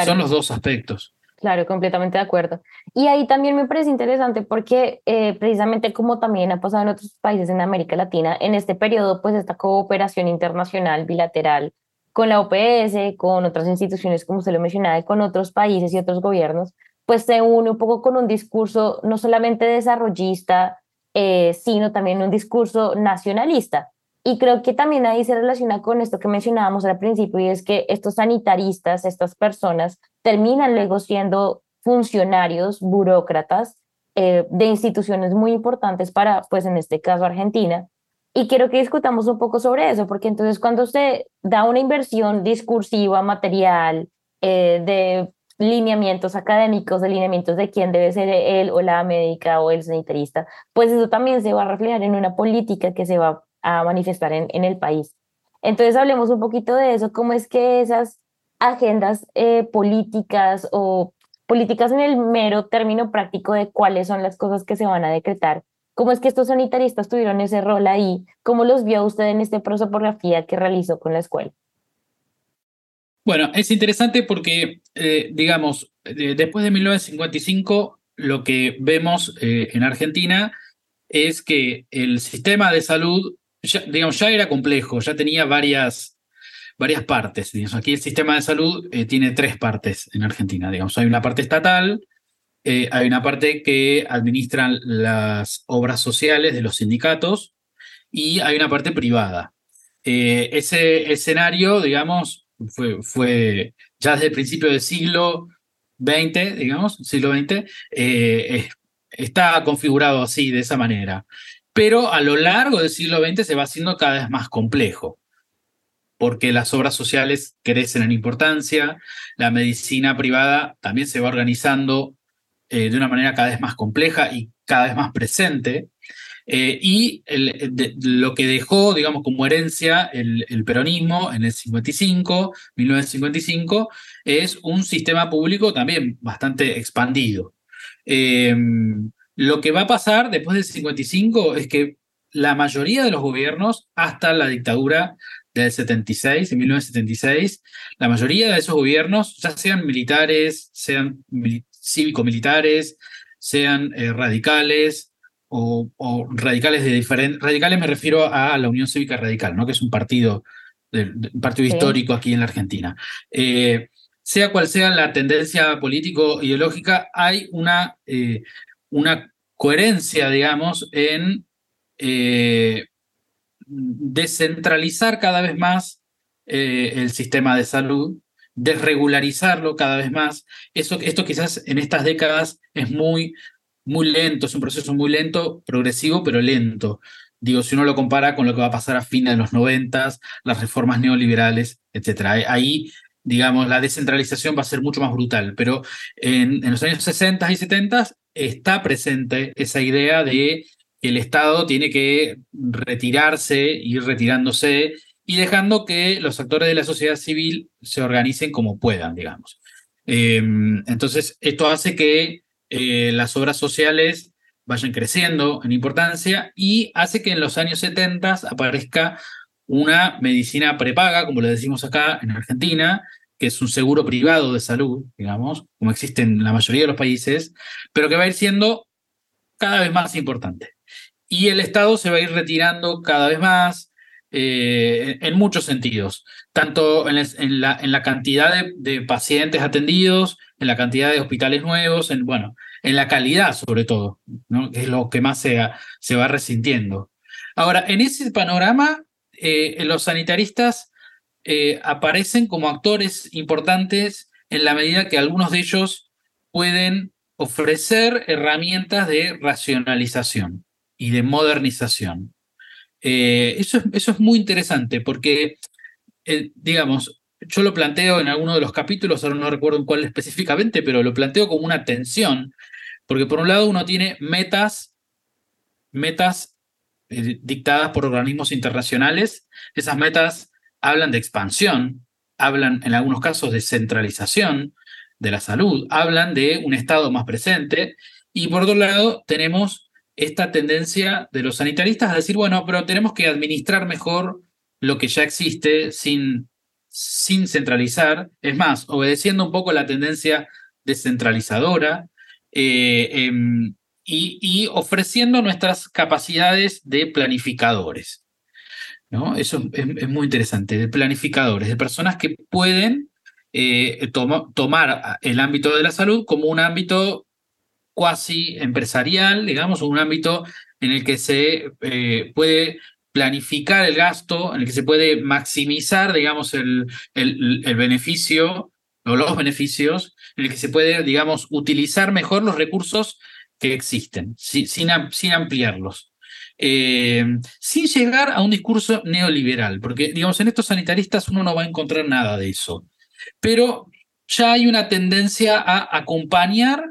[SPEAKER 3] Son los dos aspectos.
[SPEAKER 2] Claro, completamente de acuerdo. Y ahí también me parece interesante porque eh, precisamente como también ha pasado en otros países en América Latina, en este periodo, pues esta cooperación internacional bilateral con la OPS, con otras instituciones, como usted lo mencionaba, con otros países y otros gobiernos, pues se une un poco con un discurso no solamente desarrollista, eh, sino también un discurso nacionalista. Y creo que también ahí se relaciona con esto que mencionábamos al principio, y es que estos sanitaristas, estas personas, terminan luego siendo funcionarios, burócratas eh, de instituciones muy importantes para, pues en este caso, Argentina, y quiero que discutamos un poco sobre eso, porque entonces cuando usted da una inversión discursiva, material, eh, de lineamientos académicos, de lineamientos de quién debe ser él o la médica o el sanitarista, pues eso también se va a reflejar en una política que se va a manifestar en, en el país. Entonces hablemos un poquito de eso, cómo es que esas agendas eh, políticas o políticas en el mero término práctico de cuáles son las cosas que se van a decretar ¿Cómo es que estos sanitaristas tuvieron ese rol ahí? ¿Cómo los vio usted en esta prosopografía que realizó con la escuela?
[SPEAKER 3] Bueno, es interesante porque, eh, digamos, después de 1955, lo que vemos eh, en Argentina es que el sistema de salud, ya, digamos, ya era complejo, ya tenía varias, varias partes. Aquí el sistema de salud eh, tiene tres partes en Argentina. Digamos, hay una parte estatal, eh, hay una parte que administran las obras sociales de los sindicatos y hay una parte privada. Eh, ese escenario, digamos, fue, ya desde el principio del siglo XX, digamos, siglo XX, eh, está configurado así, de esa manera. Pero a lo largo del siglo XX se va haciendo cada vez más complejo porque las obras sociales crecen en importancia, la medicina privada también se va organizando eh, de una manera cada vez más compleja y cada vez más presente. Eh, y lo que dejó, digamos, como herencia el, peronismo en el 55, 1955, es un sistema público también bastante expandido. Eh, lo que va a pasar después del 55 es que la mayoría de los gobiernos, hasta la dictadura del 76, en 1976, la mayoría de esos gobiernos, ya sean militares, sean cívico-militares, sean eh, radicales o, radicales de diferentes... Radicales me refiero a la Unión Cívica Radical, ¿no? que es un partido, un partido histórico aquí en la Argentina. Eh, sea cual sea la tendencia político-ideológica, hay una, eh, una coherencia, digamos, en descentralizar cada vez más el sistema de salud, desregularizarlo cada vez más. Eso, esto quizás en estas décadas es muy, muy lento, es un proceso muy lento, progresivo, pero lento. Digo, si uno lo compara con lo que va a pasar a fines de los noventas, las reformas neoliberales, etc. Ahí, digamos, la descentralización va a ser mucho más brutal, pero en, en los años 60 y 70 está presente esa idea de el Estado tiene que retirarse, ir retirándose y dejando que los actores de la sociedad civil se organicen como puedan, digamos. Em, entonces, esto hace que eh, las obras sociales vayan creciendo en importancia y hace que en los años 70 aparezca una medicina prepaga, como le decimos acá en Argentina, que es un seguro privado de salud, digamos, como existe en la mayoría de los países, pero que va a ir siendo cada vez más importante y el Estado se va a ir retirando cada vez más eh, en muchos sentidos, tanto en, la, en la, cantidad de, pacientes atendidos, en la cantidad de hospitales nuevos, en, bueno, en la calidad sobre todo, ¿no? que es lo que más se, se va resintiendo. Ahora, en ese panorama, eh, los sanitaristas eh, aparecen como actores importantes en la medida que algunos de ellos pueden ofrecer herramientas de racionalización y de modernización. Eh, eso, es, eso es muy interesante porque, eh, digamos, yo lo planteo en alguno de los capítulos, ahora no recuerdo en cuál específicamente, pero lo planteo como una tensión, porque por un lado uno tiene metas, metas eh, dictadas por organismos internacionales, esas metas hablan de expansión, hablan en algunos casos de centralización de la salud, hablan de un Estado más presente, y por otro lado tenemos esta tendencia de los sanitaristas a decir, bueno, pero tenemos que administrar mejor lo que ya existe sin, sin centralizar, es más, obedeciendo un poco la tendencia descentralizadora eh, em, y, ofreciendo nuestras capacidades de planificadores. ¿no? Eso es, muy interesante, de planificadores, de personas que pueden eh, tomar el ámbito de la salud como un ámbito cuasi empresarial, digamos, un ámbito en el que se eh, puede planificar el gasto, en el que se puede maximizar, digamos, el, el, beneficio o los beneficios, en el que se puede, digamos, utilizar mejor los recursos que existen, sin, sin ampliarlos. Eh, sin llegar a un discurso neoliberal, porque, digamos, en estos sanitaristas uno no va a encontrar nada de eso. Pero ya hay una tendencia a acompañar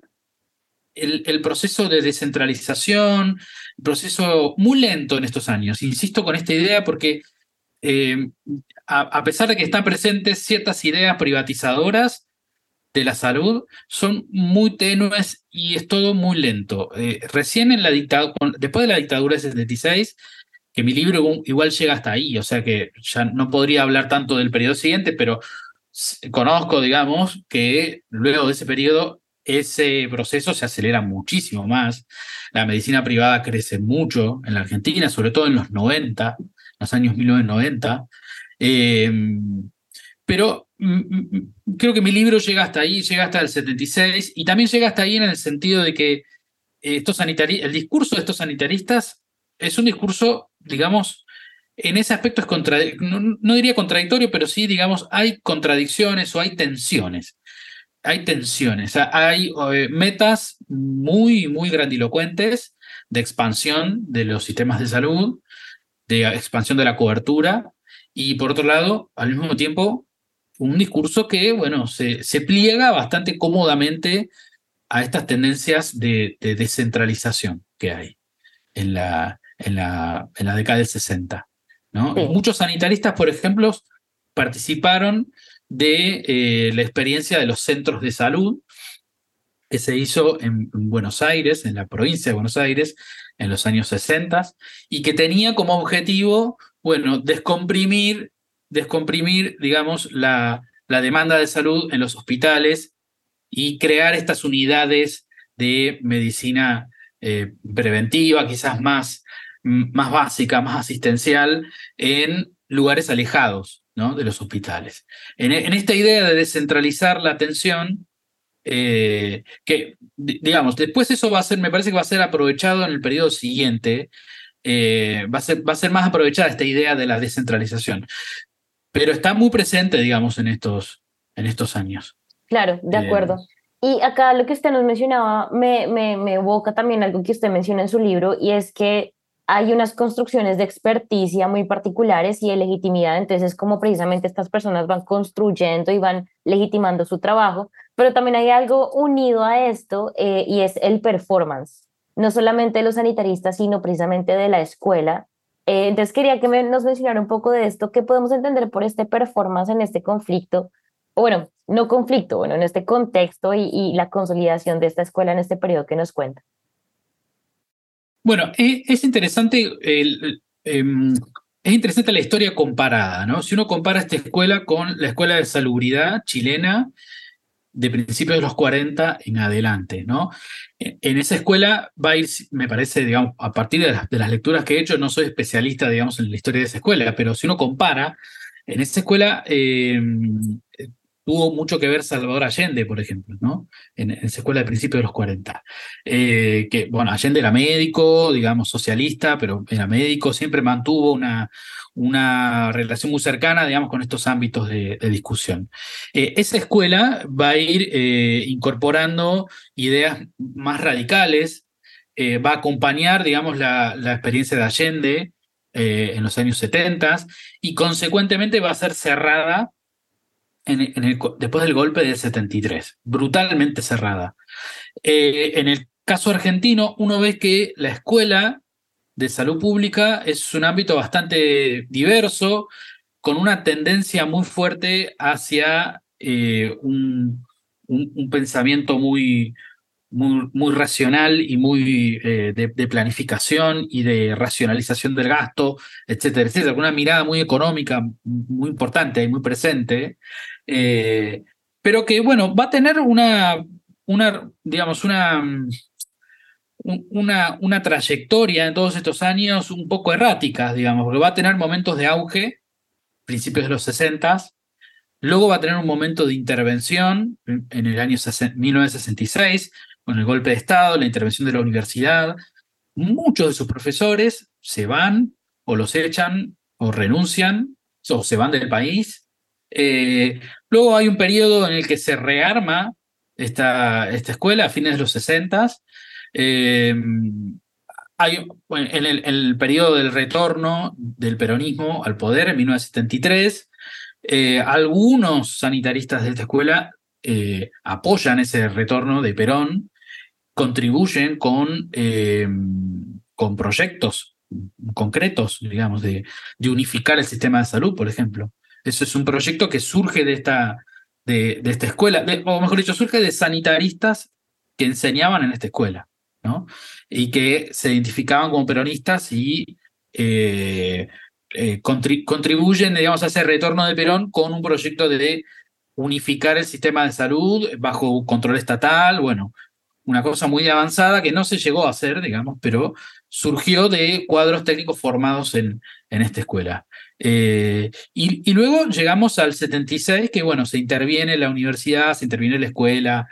[SPEAKER 3] el, proceso de descentralización, proceso muy lento en estos años. Insisto con esta idea porque eh, a, pesar de que están presentes ciertas ideas privatizadoras de la salud, son muy tenues y es todo muy lento. Eh, recién en la dictadura, después de la dictadura del 76, que mi libro igual llega hasta ahí, o sea que ya no podría hablar tanto del periodo siguiente, pero conozco, digamos, que luego de ese periodo ese proceso se acelera muchísimo más. La medicina privada crece mucho en la Argentina, sobre todo en los 90, los años 1990. Em, pero mm, mm, creo que mi libro llega hasta ahí, llega hasta el 76, y también llega hasta ahí en el sentido de que estos el discurso de estos sanitaristas es un discurso, digamos, en ese aspecto es no diría contradictorio, pero sí, digamos, hay contradicciones o hay tensiones hay tensiones, hay eh, metas muy, muy grandilocuentes de expansión de los sistemas de salud, de expansión de la cobertura, y por otro lado, al mismo tiempo, un discurso que, bueno, se, se pliega bastante cómodamente a estas tendencias de, descentralización que hay en la, en la, en la década del 60. ¿no? Muchos sanitaristas, por ejemplo, participaron de eh, la experiencia de los centros de salud que se hizo en, Buenos Aires, en la provincia de Buenos Aires, en los años 60, y que tenía como objetivo, bueno, descomprimir descomprimir, digamos, la, la demanda de salud en los hospitales y crear estas unidades de medicina eh, preventiva, quizás más, más básica, más asistencial, en lugares alejados ¿no? de los hospitales. En, esta idea de descentralizar la atención, eh, que, digamos, después eso va a ser, me parece que va a ser aprovechado en el periodo siguiente, eh, va, a ser, va a ser más aprovechada esta idea de la descentralización. Pero está muy presente, digamos, en estos, en estos años.
[SPEAKER 2] Claro, de acuerdo. Y acá lo que usted nos mencionaba me, me, me evoca también algo que usted menciona en su libro y es que hay unas construcciones de experticia muy particulares y de legitimidad, entonces como precisamente estas personas van construyendo y van legitimando su trabajo, pero también hay algo unido a esto eh, y es el performance, no solamente de los sanitaristas, sino precisamente de la escuela. Eh, entonces quería que nos mencionara un poco de esto, qué podemos entender por este performance en este conflicto bueno, no conflicto, bueno, en este contexto y, la consolidación de esta escuela en este periodo que nos cuenta.
[SPEAKER 3] Bueno, e, es, interesante em, es interesante la historia comparada, ¿no? Si uno compara esta escuela con la escuela de salubridad chilena de principios de los 40 en adelante, ¿no? E, en esa escuela va a ir, me parece, digamos, a partir de las, lecturas que he hecho, no soy especialista, digamos, en la historia de esa escuela, pero si uno compara, en esa escuela eh, tuvo mucho que ver Salvador Allende, por ejemplo, ¿no? En, esa escuela de principios de los 40. Eh, que, bueno, Allende era médico, digamos, socialista, pero era médico, siempre mantuvo una, una relación muy cercana, digamos, con estos ámbitos de, discusión. Eh, esa escuela va a ir eh, incorporando ideas más radicales, va a acompañar, digamos, la, la experiencia de Allende en los años 70 y consecuentemente va a ser cerrada después del golpe del 73, brutalmente cerrada. Eh, en el caso argentino, uno ve que la escuela de salud pública es un ámbito bastante diverso, con una tendencia muy fuerte hacia eh, un, pensamiento muy, muy, racional y muy eh, de, planificación y de racionalización del gasto, etcétera, etcétera, una mirada muy económica muy importante y muy presente, eh, pero que, bueno, va a tener una, una digamos, una, una, una trayectoria en todos estos años un poco errática, digamos, porque va a tener momentos de auge, principios de los 60, luego va a tener un momento de intervención en el año 1966, con el golpe de Estado, la intervención de la universidad. Muchos de sus profesores se van o los echan o renuncian o se van del país eh, luego hay un periodo en el que se rearma esta, esta escuela a fines de los 60. Eh, en, el, periodo del retorno del peronismo al poder, en 1973, eh, algunos sanitaristas de esta escuela apoyan ese retorno de Perón, contribuyen con, con proyectos concretos, digamos, de, de unificar el sistema de salud, por ejemplo. Eso es un proyecto que surge de esta, de, esta escuela, o mejor dicho, surge de sanitaristas que enseñaban en esta escuela, ¿no? Y que se identificaban como peronistas y eh, eh, contribuyen, digamos, a ese retorno de Perón con un proyecto de unificar el sistema de salud bajo control estatal, bueno, una cosa muy avanzada que no se llegó a hacer, digamos, pero surgió de cuadros técnicos formados en, en esta escuela. Eh, y, luego llegamos al 76, que bueno, se interviene la universidad, se interviene la escuela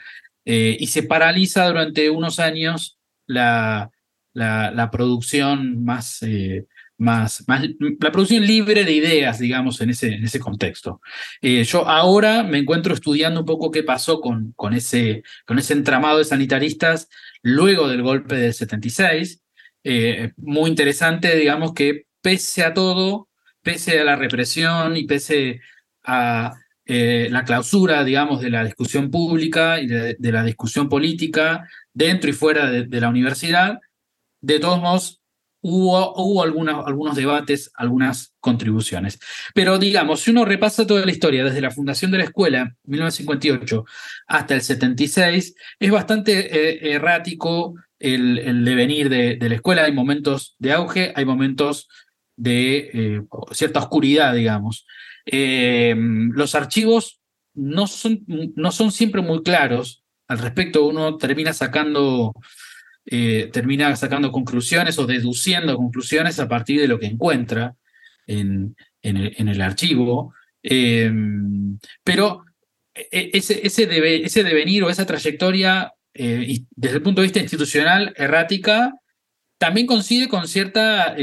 [SPEAKER 3] eh, y se paraliza durante unos años la, la, producción más, eh, más, la producción libre de ideas, digamos, en ese, en ese contexto. yo ahora me encuentro estudiando un poco qué pasó con, con, ese, con ese entramado de sanitaristas luego del golpe del 76. muy interesante, digamos, que pese a todo, pese a la represión y pese a eh, la clausura, digamos, de la discusión pública y de, la discusión política dentro y fuera de, la universidad, de todos modos hubo, hubo algunos debates, algunas contribuciones. Pero digamos, si uno repasa toda la historia desde la fundación de la escuela, 1958, hasta el 76, es bastante eh, errático el, devenir de, de, la escuela. Hay momentos de auge, hay momentos de eh, cierta oscuridad, digamos. Eh, los archivos no son, no son siempre muy claros al respecto. Uno termina sacando, eh, termina sacando conclusiones o deduciendo conclusiones a partir de lo que encuentra en, en, el, archivo. Eh, pero e, ese, ese, debe, ese, devenir o esa trayectoria, desde el punto de vista institucional, errática, también coincide con cierta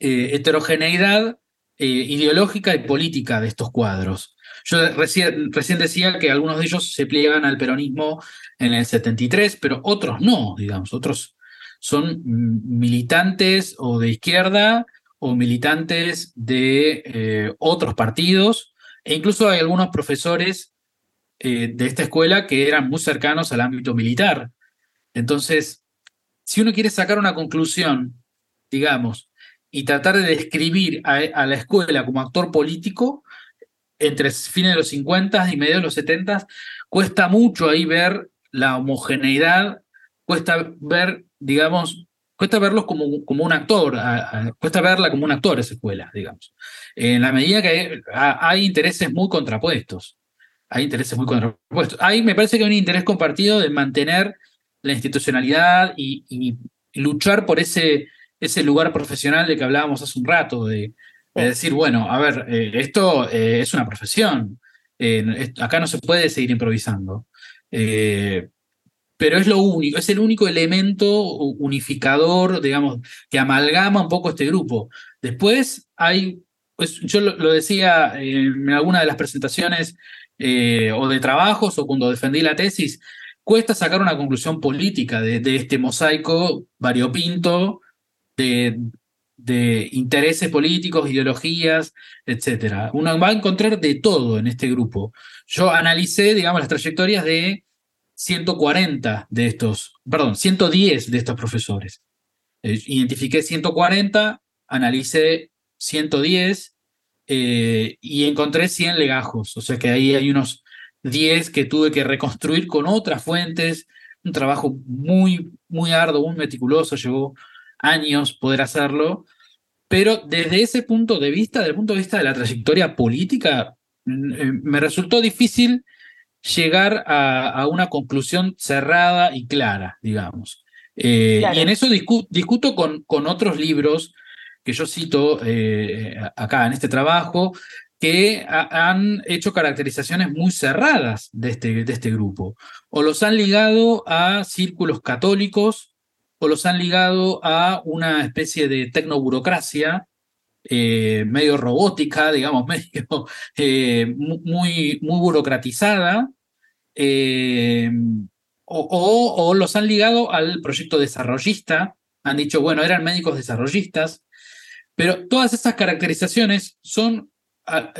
[SPEAKER 3] heterogeneidad ideológica y política de estos cuadros. Yo recién, recién decía que algunos de ellos se pliegan al peronismo en el 73, pero otros no, digamos, otros son militantes o de izquierda o militantes de eh, otros partidos, e incluso hay algunos profesores eh, de esta escuela que eran muy cercanos al ámbito militar. Entonces, si uno quiere sacar una conclusión, digamos, y tratar de describir a, la escuela como actor político entre fines de los 50 y medio de los 70, cuesta mucho ahí ver la homogeneidad, cuesta ver, digamos, cuesta verlos como, como un actor, cuesta verla como un actor esa escuela, digamos. En la medida que hay, intereses muy contrapuestos, hay intereses muy contrapuestos. Ahí me parece que hay un interés compartido de mantener la institucionalidad y luchar por ese ese lugar profesional de que hablábamos hace un rato, de, decir, bueno, a ver, eh, esto eh, es una profesión, eh, acá no se puede seguir improvisando. pero es lo único, es el único elemento unificador, digamos, que amalgama un poco este grupo. Después hay, pues, yo lo, decía en alguna de las presentaciones o de trabajos o cuando defendí la tesis, cuesta sacar una conclusión política de este mosaico variopinto de, intereses políticos, ideologías, etc. Uno va a encontrar de todo en este grupo. Yo analicé, digamos, las trayectorias de 140 de estos, perdón, 110 de estos profesores. Eh, identifiqué 140, analicé 110 eh, y encontré 100 legajos. O sea que ahí hay unos 10 que tuve que reconstruir con otras fuentes. Un trabajo muy, muy arduo, muy meticuloso, llevó años poder hacerlo, pero desde ese punto de vista, desde el punto de vista de la trayectoria política, eh, me resultó difícil llegar a, una conclusión cerrada y clara, digamos. Eh, y en eso discuto con, con, otros libros que yo cito eh, acá en este trabajo, que han hecho caracterizaciones muy cerradas de este, de este grupo, o los han ligado a círculos católicos o los han ligado a una especie de tecnoburocracia eh, medio robótica, digamos, medio eh, muy, muy burocratizada, eh, o, los han ligado al proyecto desarrollista, han dicho, bueno, eran médicos desarrollistas, pero todas esas caracterizaciones son,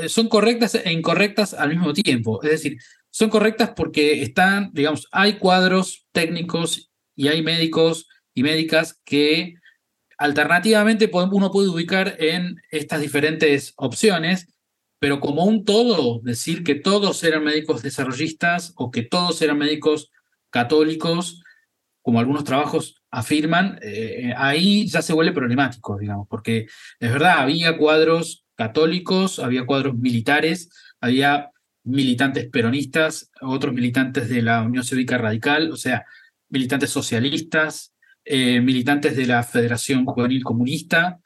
[SPEAKER 3] son correctas e incorrectas al mismo tiempo, es decir, son correctas porque están, digamos, hay cuadros técnicos y hay médicos y médicas que alternativamente uno puede ubicar en estas diferentes opciones, pero como un todo, decir que todos eran médicos desarrollistas o que todos eran médicos católicos, como algunos trabajos afirman, eh, ahí ya se vuelve problemático, digamos, porque es verdad, había cuadros católicos, había cuadros militares, había militantes peronistas, otros militantes de la Unión Cívica Radical, o sea, militantes socialistas, eh, militantes de la Federación Juvenil Comunista.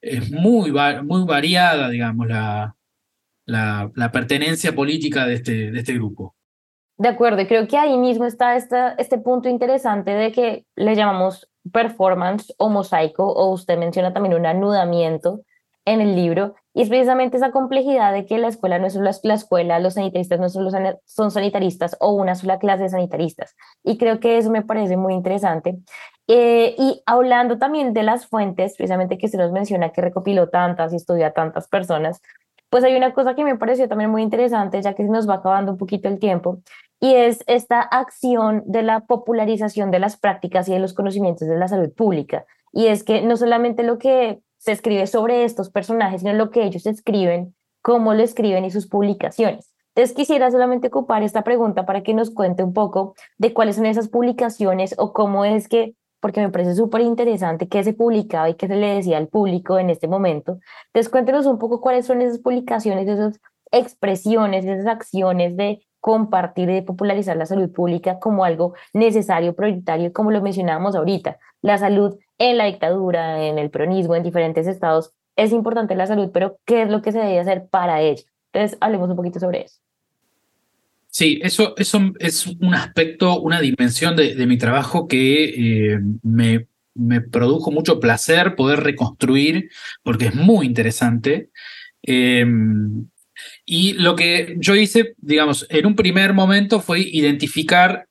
[SPEAKER 3] Es muy, muy variada, digamos, la, la, pertenencia política de este, de este grupo.
[SPEAKER 2] De acuerdo, y creo que ahí mismo está esta, este punto interesante de que le llamamos performance o mosaico, o usted menciona también un anudamiento en el libro, y es precisamente esa complejidad de que la escuela no es solo la escuela, los sanitaristas no solo son sanitaristas o una sola clase de sanitaristas. Y creo que eso me parece muy interesante. Eh, y hablando también de las fuentes, precisamente que se nos menciona que recopiló tantas y estudió a tantas personas, pues hay una cosa que me pareció también muy interesante, ya que se nos va acabando un poquito el tiempo, y es esta acción de la popularización de las prácticas y de los conocimientos de la salud pública. Y es que no solamente lo que se escribe sobre estos personajes, sino lo que ellos escriben, cómo lo escriben y sus publicaciones. Entonces quisiera solamente ocupar esta pregunta para que nos cuente un poco de cuáles son esas publicaciones o cómo es que porque me parece súper interesante qué se publicaba y qué se le decía al público en este momento. Entonces, cuéntenos un poco cuáles son esas publicaciones, esas expresiones, esas acciones de compartir y de popularizar la salud pública como algo necesario, prioritario, como lo mencionábamos ahorita. La salud en la dictadura, en el peronismo, en diferentes estados, es importante la salud, pero ¿qué es lo que se debe hacer para ello? Entonces, hablemos un poquito sobre eso.
[SPEAKER 3] Sí, eso, eso es un aspecto, una dimensión de, mi trabajo que eh, me, me, produjo mucho placer poder reconstruir, porque es muy interesante. Em, y lo que yo hice, digamos, en un primer momento fue identificar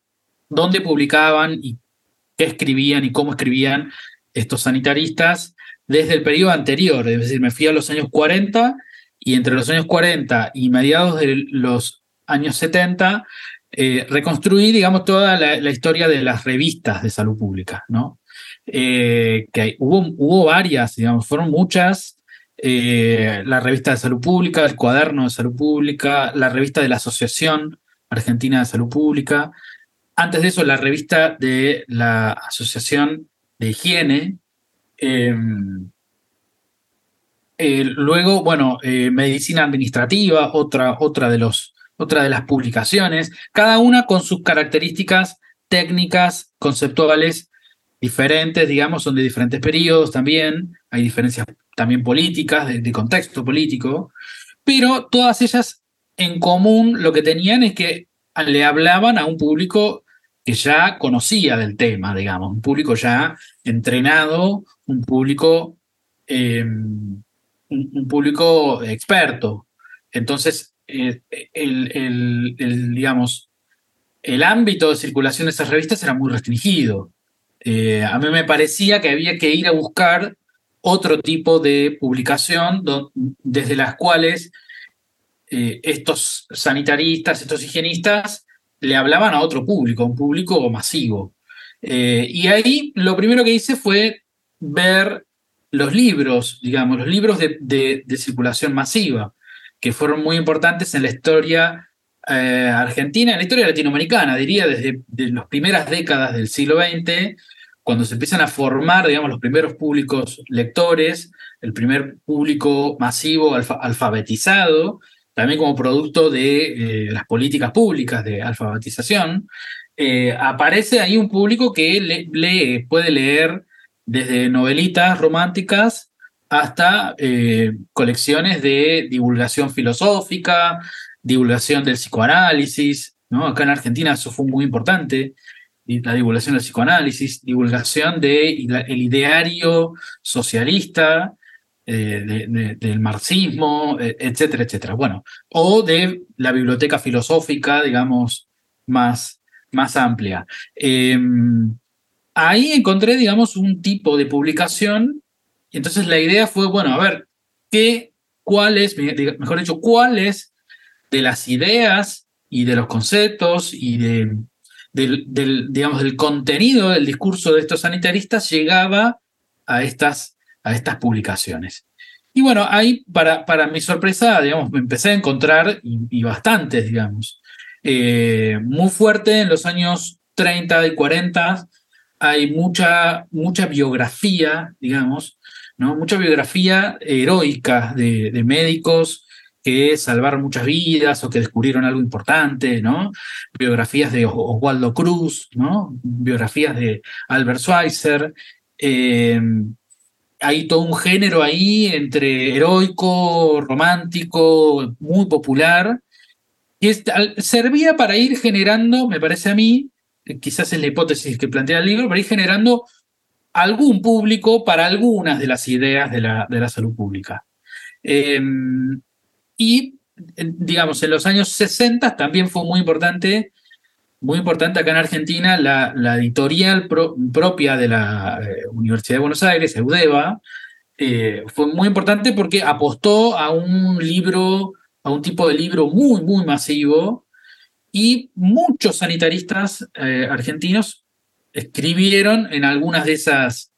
[SPEAKER 3] dónde publicaban y qué escribían y cómo escribían estos sanitaristas desde el periodo anterior, es decir, me fui a los años 40 y entre los años 40 y mediados de los años 70 eh, reconstruí, digamos, toda la, historia de las revistas de salud pública, ¿no? Eh, que hubo, hubo varias, digamos, fueron muchas, eh, la revista de salud pública, el cuaderno de salud pública, la revista de la Asociación Argentina de Salud Pública, antes de eso la revista de la Asociación de Higiene, em, luego, bueno, medicina administrativa, otra, otra de los otra de las publicaciones, cada una con sus características técnicas, conceptuales diferentes, digamos, son de diferentes periodos también, hay diferencias también políticas, de, contexto político, pero todas ellas en común lo que tenían es que le hablaban a un público que ya conocía del tema, digamos, un público ya entrenado, un público, eh, un, público experto. Entonces, eh, el, el, digamos, el ámbito de circulación de esas revistas era muy restringido. Eh, a mí me parecía que había que ir a buscar otro tipo de publicación desde las cuales eh, estos sanitaristas, estos higienistas, le hablaban a otro público, un público masivo. y ahí lo primero que hice fue ver los libros, digamos, los libros de, de circulación masiva que fueron muy importantes en la historia eh, argentina, en la historia latinoamericana, diría, desde las primeras décadas del siglo XX, cuando se empiezan a formar, digamos, los primeros públicos lectores, el primer público masivo alfabetizado, también como producto de eh, las políticas públicas de alfabetización, eh, aparece ahí un público que lee, puede leer desde novelitas románticas hasta eh, colecciones de divulgación filosófica, divulgación del psicoanálisis, ¿no? Acá en Argentina eso fue muy importante, la divulgación del psicoanálisis, divulgación del de ideario socialista, eh, del marxismo, e, etcétera, etcétera. Bueno, o de la biblioteca filosófica, digamos, más, más amplia. Em, ahí encontré, digamos, un tipo de publicación y entonces la idea fue, bueno, a ver, ¿qué, cuáles, mejor dicho, cuáles de las ideas y de los conceptos y de, del, digamos, del contenido del discurso de estos sanitaristas llegaba a estas, a estas publicaciones? Y bueno, ahí, para, para mi sorpresa, digamos, me empecé a encontrar, y, bastantes, digamos, eh, muy fuerte en los años 30 y 40, hay mucha, mucha biografía, digamos, Mucha biografía heroica de, médicos que salvaron muchas vidas o que descubrieron algo importante, ¿no? Biografías de Oswaldo Cruz, ¿no? Biografías de Albert Schweitzer. Eh, hay todo un género ahí entre heroico, romántico, muy popular, que servía para ir generando, me parece a mí, quizás es la hipótesis que plantea el libro, para ir generando algún público para algunas de las ideas de la, de la salud pública. Em, y, digamos, en los años 60 también fue muy importante, muy importante acá en Argentina, la, la editorial propia de la eh, Universidad de Buenos Aires, EUDEVA, eh, fue muy importante porque apostó a un libro, a un tipo de libro muy, muy masivo, y muchos sanitaristas eh, argentinos escribieron en algunas de esas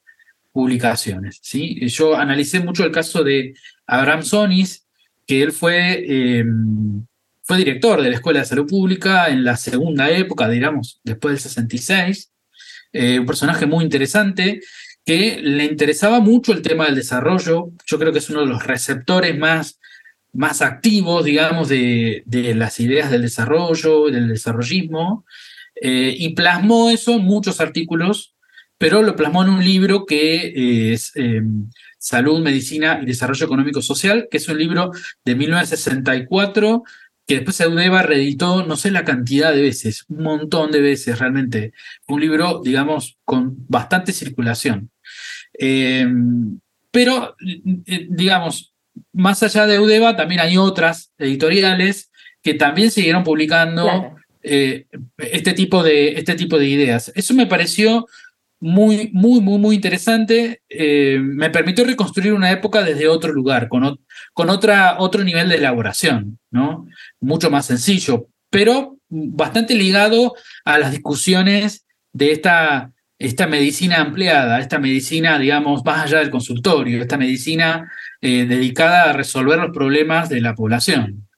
[SPEAKER 3] publicaciones. ¿sí? Yo analicé mucho el caso de Abraham Sonis, que él fue, em, fue director de la Escuela de Salud Pública en la segunda época, digamos, después del 66. eh, un personaje muy interesante que le interesaba mucho el tema del desarrollo. Yo creo que es uno de los receptores más, más activos, digamos, de, de las ideas del desarrollo, del desarrollismo, eh, y plasmó eso en muchos artículos, pero lo plasmó en un libro que es em, Salud, Medicina y Desarrollo Económico Social, que es un libro de 1964 que después Eudeva reeditó no sé la cantidad de veces, un montón de veces realmente. Un libro, digamos, con bastante circulación. Eh, pero, eh, digamos, más allá de Eudeva, también hay otras editoriales que también siguieron publicando eh, este, tipo de, este tipo de ideas. Eso me pareció muy, muy, muy, muy interesante. me permitió reconstruir una época desde otro lugar, con, con otra, otro nivel de elaboración, ¿no? Mucho más sencillo, pero bastante ligado a las discusiones de esta, esta medicina ampliada, esta medicina, digamos, más allá del consultorio, esta medicina eh, dedicada a resolver los problemas de la población.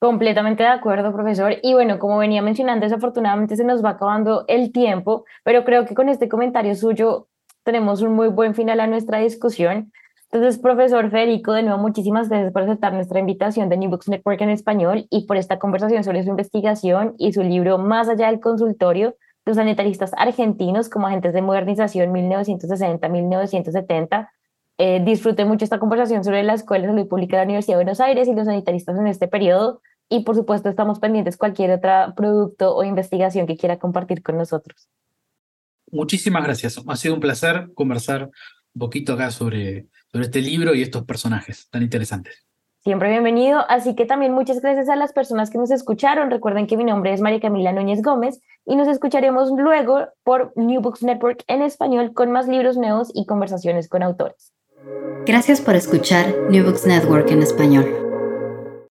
[SPEAKER 2] Completamente de acuerdo, profesor. Y bueno, como venía mencionando, desafortunadamente se nos va acabando el tiempo, pero creo que con este comentario suyo tenemos un muy buen final a nuestra discusión. Entonces, profesor Federico, de nuevo, muchísimas gracias por aceptar nuestra invitación de New Books Network en español y por esta conversación sobre su investigación y su libro Más allá del consultorio, los sanitaristas argentinos como agentes de modernización 1960-1970. Eh, disfruté mucho esta conversación sobre la Escuela de Salud Pública de la Universidad de Buenos Aires y los sanitaristas en este periodo. Y por supuesto, estamos pendientes cualquier otro producto o investigación que quiera compartir con nosotros.
[SPEAKER 3] Muchísimas gracias. Ha sido un placer conversar un poquito acá sobre, sobre este libro y estos personajes tan interesantes.
[SPEAKER 2] Siempre bienvenido. Así que también muchas gracias a las personas que nos escucharon. Recuerden que mi nombre es María Camila Núñez Gómez y nos escucharemos luego por New Books Network en español con más libros nuevos y conversaciones con autores.
[SPEAKER 1] Gracias por escuchar New Books Network en español.